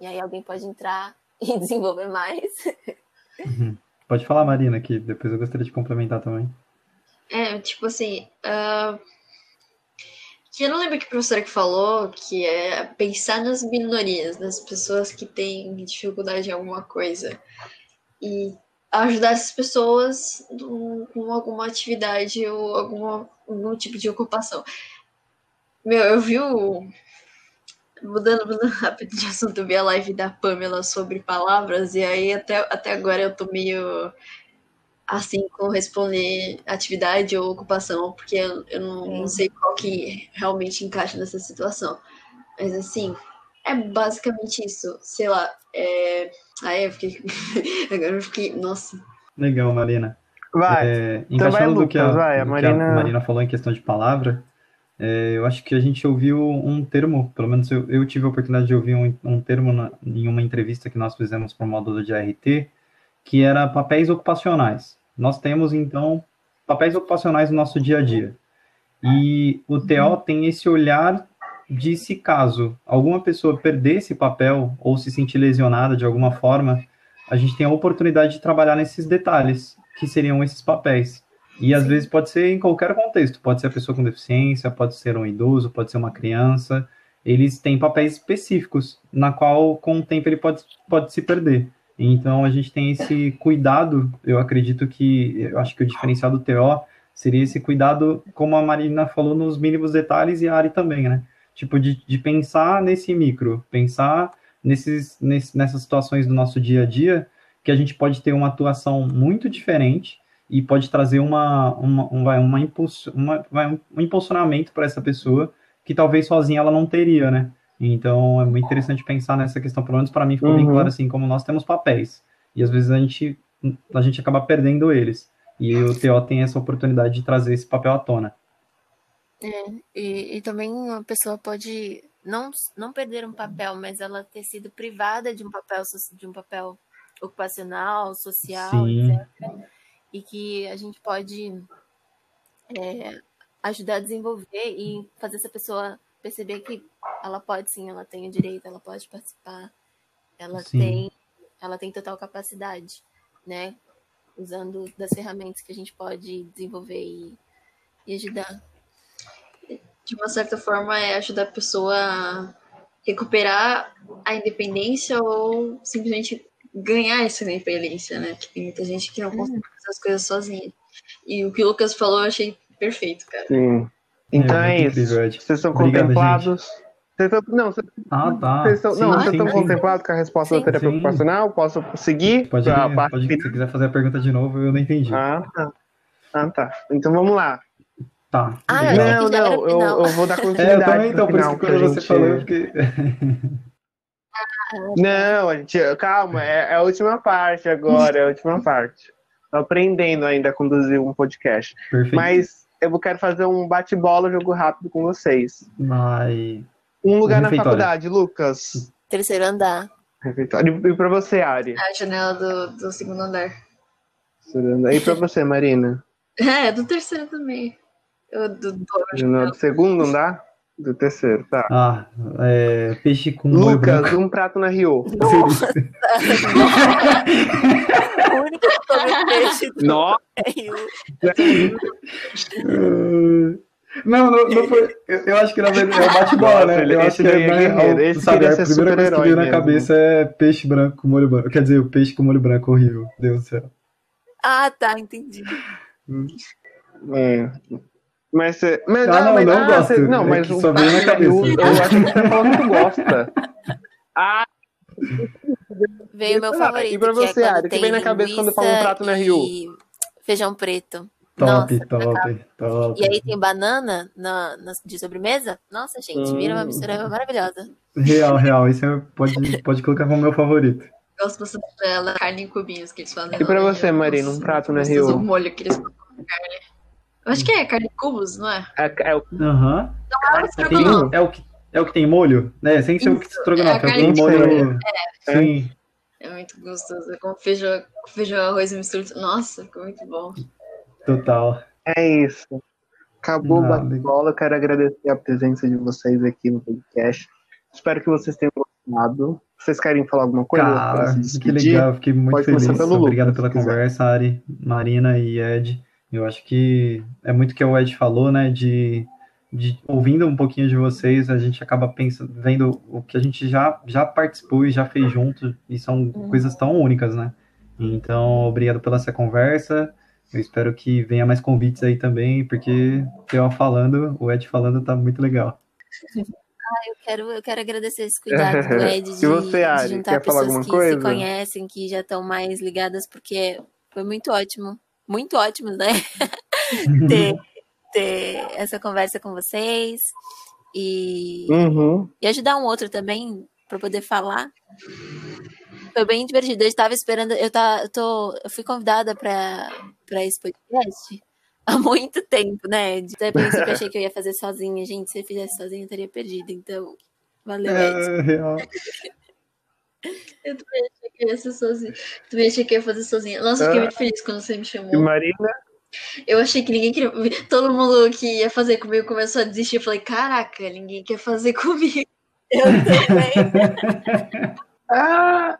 E aí alguém pode entrar e desenvolver mais. Uhum. Pode falar, Marina, que depois eu gostaria de complementar também. É, tipo assim. Uh... Eu não lembro que professora que falou que é pensar nas minorias, nas pessoas que têm dificuldade em alguma coisa. E ajudar essas pessoas com alguma atividade ou alguma, algum tipo de ocupação. Meu, eu vi o, Mudando, mudando rápido de assunto, eu vi a live da Pamela sobre palavras, e aí até, até agora eu tô meio assim com responder atividade ou ocupação, porque eu, eu não, não, sei qual que realmente encaixa nessa situação. Mas assim, é basicamente isso. Sei lá, é... aí eu fiquei. agora eu fiquei. Nossa. Legal, Marina. Vai. É, então vai, Lucas, que a, vai, a Marina... que a Marina falou em questão de palavra, é, eu acho que a gente ouviu um termo, pelo menos eu, eu tive a oportunidade de ouvir um, um termo na, em uma entrevista que nós fizemos para o módulo de ART, que era papéis ocupacionais. Nós temos, então, papéis ocupacionais no nosso dia a dia. E o TO tem esse olhar de se caso alguma pessoa perder esse papel ou se sentir lesionada de alguma forma, a gente tem a oportunidade de trabalhar nesses detalhes, que seriam esses papéis. E às vezes pode ser em qualquer contexto, pode ser a pessoa com deficiência, pode ser um idoso, pode ser uma criança. Eles têm papéis específicos, na qual com o tempo ele pode, pode se perder. Então a gente tem esse cuidado, eu acredito que, eu acho que o diferencial do TO seria esse cuidado, como a Marina falou, nos mínimos detalhes e a Ari também, né? Tipo, de, de pensar nesse micro, pensar nesses, nesse, nessas situações do nosso dia a dia, que a gente pode ter uma atuação muito diferente e pode trazer uma, uma, um, vai, uma, impulso, uma, vai, um impulsionamento para essa pessoa que talvez sozinha ela não teria, né? Então é muito interessante pensar nessa questão, pelo menos para mim ficou uhum. bem claro assim, como nós temos papéis e às vezes a gente a gente acaba perdendo eles. E o TO tem essa oportunidade de trazer esse papel à tona. É, e, e também uma pessoa pode não, não perder um papel, mas ela ter sido privada de um papel de um papel ocupacional, social, Sim. etc. E que a gente pode é, ajudar a desenvolver e fazer essa pessoa perceber que ela pode sim, ela tem o direito, ela pode participar, ela sim. tem, ela tem total capacidade, né? usando das ferramentas que a gente pode desenvolver e, e ajudar. De uma certa forma, é ajudar a pessoa a recuperar a independência ou simplesmente ganhar essa independência, né? Porque tem muita gente que não consegue uhum. fazer as coisas sozinha. E o que o Lucas falou eu achei perfeito, cara. Sim. Então é, é isso. Vocês estão contemplados. Gente. Vocês estão, não, vocês, ah, tá. Vocês estão, sim, não, vocês estão contemplados com a resposta sim, da terapia sim. ocupacional? Posso seguir? Pode, ir, pode se quiser fazer a pergunta de novo, eu não entendi. Ah, tá. Ah, tá. Então vamos lá. Tá. Ah, não, não, eu, eu, vou dar continuidade. É, eu também, então, por isso que quando você gente... falou, eu fiquei. não, a gente, calma, é, é, a última parte agora, é a última parte. Tô aprendendo ainda a conduzir um podcast. Perfeito. Mas eu quero fazer um bate-bola, jogo rápido com vocês. Mas. Um lugar na faculdade, Lucas. Terceiro andar. Refeitório. E pra você, Ari? A janela do, do segundo andar. andar. E pra você, Marina? É, do terceiro também. Eu, do, do, janela do segundo andar? Do terceiro, tá. Ah, é, peixe com Lucas, um prato na Rio. Nossa! o único que come peixe do Nossa. Rio. Não, não, não foi. Eu, acho que na verdade é bate-bola, né? Ele, eu acho que é, é esse sabe, a primeira coisa que veio na cabeça é peixe branco com molho branco. Quer dizer, o peixe com molho branco horrível. Deus do céu. Ah, tá, entendi. Hum. É. Mas, mas, ah, não, mas, não ah, gosto. Você, não, é mas só veio na cabeça. Eu, eu acho que você falou que gosta. Ah, veio o meu favorito. E pra você, que é Ari, que vem na cabeça quando fala um prato na Rio? Feijão preto. Top, Nossa, top, top. E aí tem banana na, na, de sobremesa? Nossa, gente, vira uma mistura maravilhosa. Real, real. Isso é, pode, pode colocar como meu favorito. Gosto bastante dela, carne em cubinhos que eles fazem. E pra você, Marina, um prato na Rio? O molho que eles colocam carne. Eu acho que é carne cubos, não é? É, é o... Aham. Não, é, é, o que, é o que tem molho? Né? Sem ser o que estrogonofe, é, é o que tem molho. É. Sim. É muito gostoso. Com feijão, feijão, arroz e mistura. Nossa, ficou muito bom. Total. É isso. Acabou o bate-bola. Quero agradecer a presença de vocês aqui no podcast. Espero que vocês tenham gostado. Vocês querem falar alguma coisa? Cara, que legal, fiquei muito Pode feliz. Obrigado Lucas, pela conversa, Ari, Marina e Ed. Eu acho que é muito que o Ed falou, né? De, de ouvindo um pouquinho de vocês, a gente acaba pensando, vendo o que a gente já, já participou e já fez junto, e são uhum. coisas tão únicas, né? Então, obrigado pela essa conversa. Eu espero que venha mais convites aí também, porque eu falando, o Ed falando tá muito legal. Ah, eu quero, eu quero agradecer esse cuidado do Ed de, você, Ari, de juntar pessoas que coisa? se conhecem, que já estão mais ligadas, porque foi muito ótimo, muito ótimo, né? ter, ter essa conversa com vocês e, uhum. e ajudar um outro também para poder falar. Foi bem divertido. Eu estava esperando, eu, tá, eu, tô, eu fui convidada para esse podcast há muito tempo, né? Até princípio eu achei que eu ia fazer sozinha. Gente, se eu fizesse sozinha, eu teria perdido. Então, valeu, É, real. Eu também achei que ia ser sozinha. Também achei que ia fazer sozinha. Nossa, eu fiquei muito feliz quando você me chamou. E Marina? Eu achei que ninguém queria. Todo mundo que ia fazer comigo começou a desistir. Eu falei, caraca, ninguém quer fazer comigo. Eu também. Ah,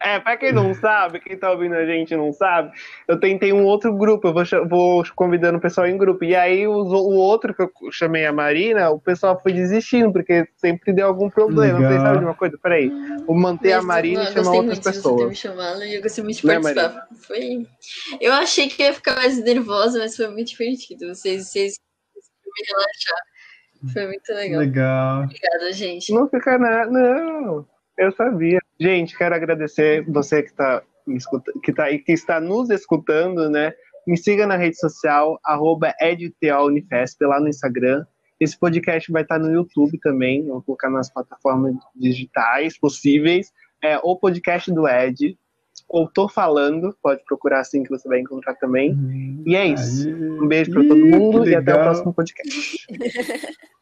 é, pra quem não sabe, quem tá ouvindo a gente não sabe, eu tentei um outro grupo, eu vou, vou convidando o pessoal em grupo. E aí os- o outro que eu chamei a Marina, o pessoal foi desistindo, porque sempre deu algum problema. Legal. sabe de uma coisa? Peraí, vou manter a Mas, Marina não, e eu chamar gostei outras muito de você pessoas. me chamado e eu gostei muito de Né, participar. Foi... Eu achei que ia ficar mais nervosa, mas foi muito divertido. Vocês, vocês me relaxar. Foi muito legal. Legal. Obrigada, gente. Não fica nada, não. Eu sabia. Gente, quero agradecer você que tá, me escuta, que tá aí, que está nos escutando, né? Me siga na rede social, arroba edtaunifesp, lá no Instagram. Esse podcast vai estar no YouTube também, vou colocar nas plataformas digitais possíveis. É o podcast do Ed, ou Tô Falando, pode procurar assim que você vai encontrar também. E é isso. Aí. Um beijo para todo mundo e até o próximo podcast.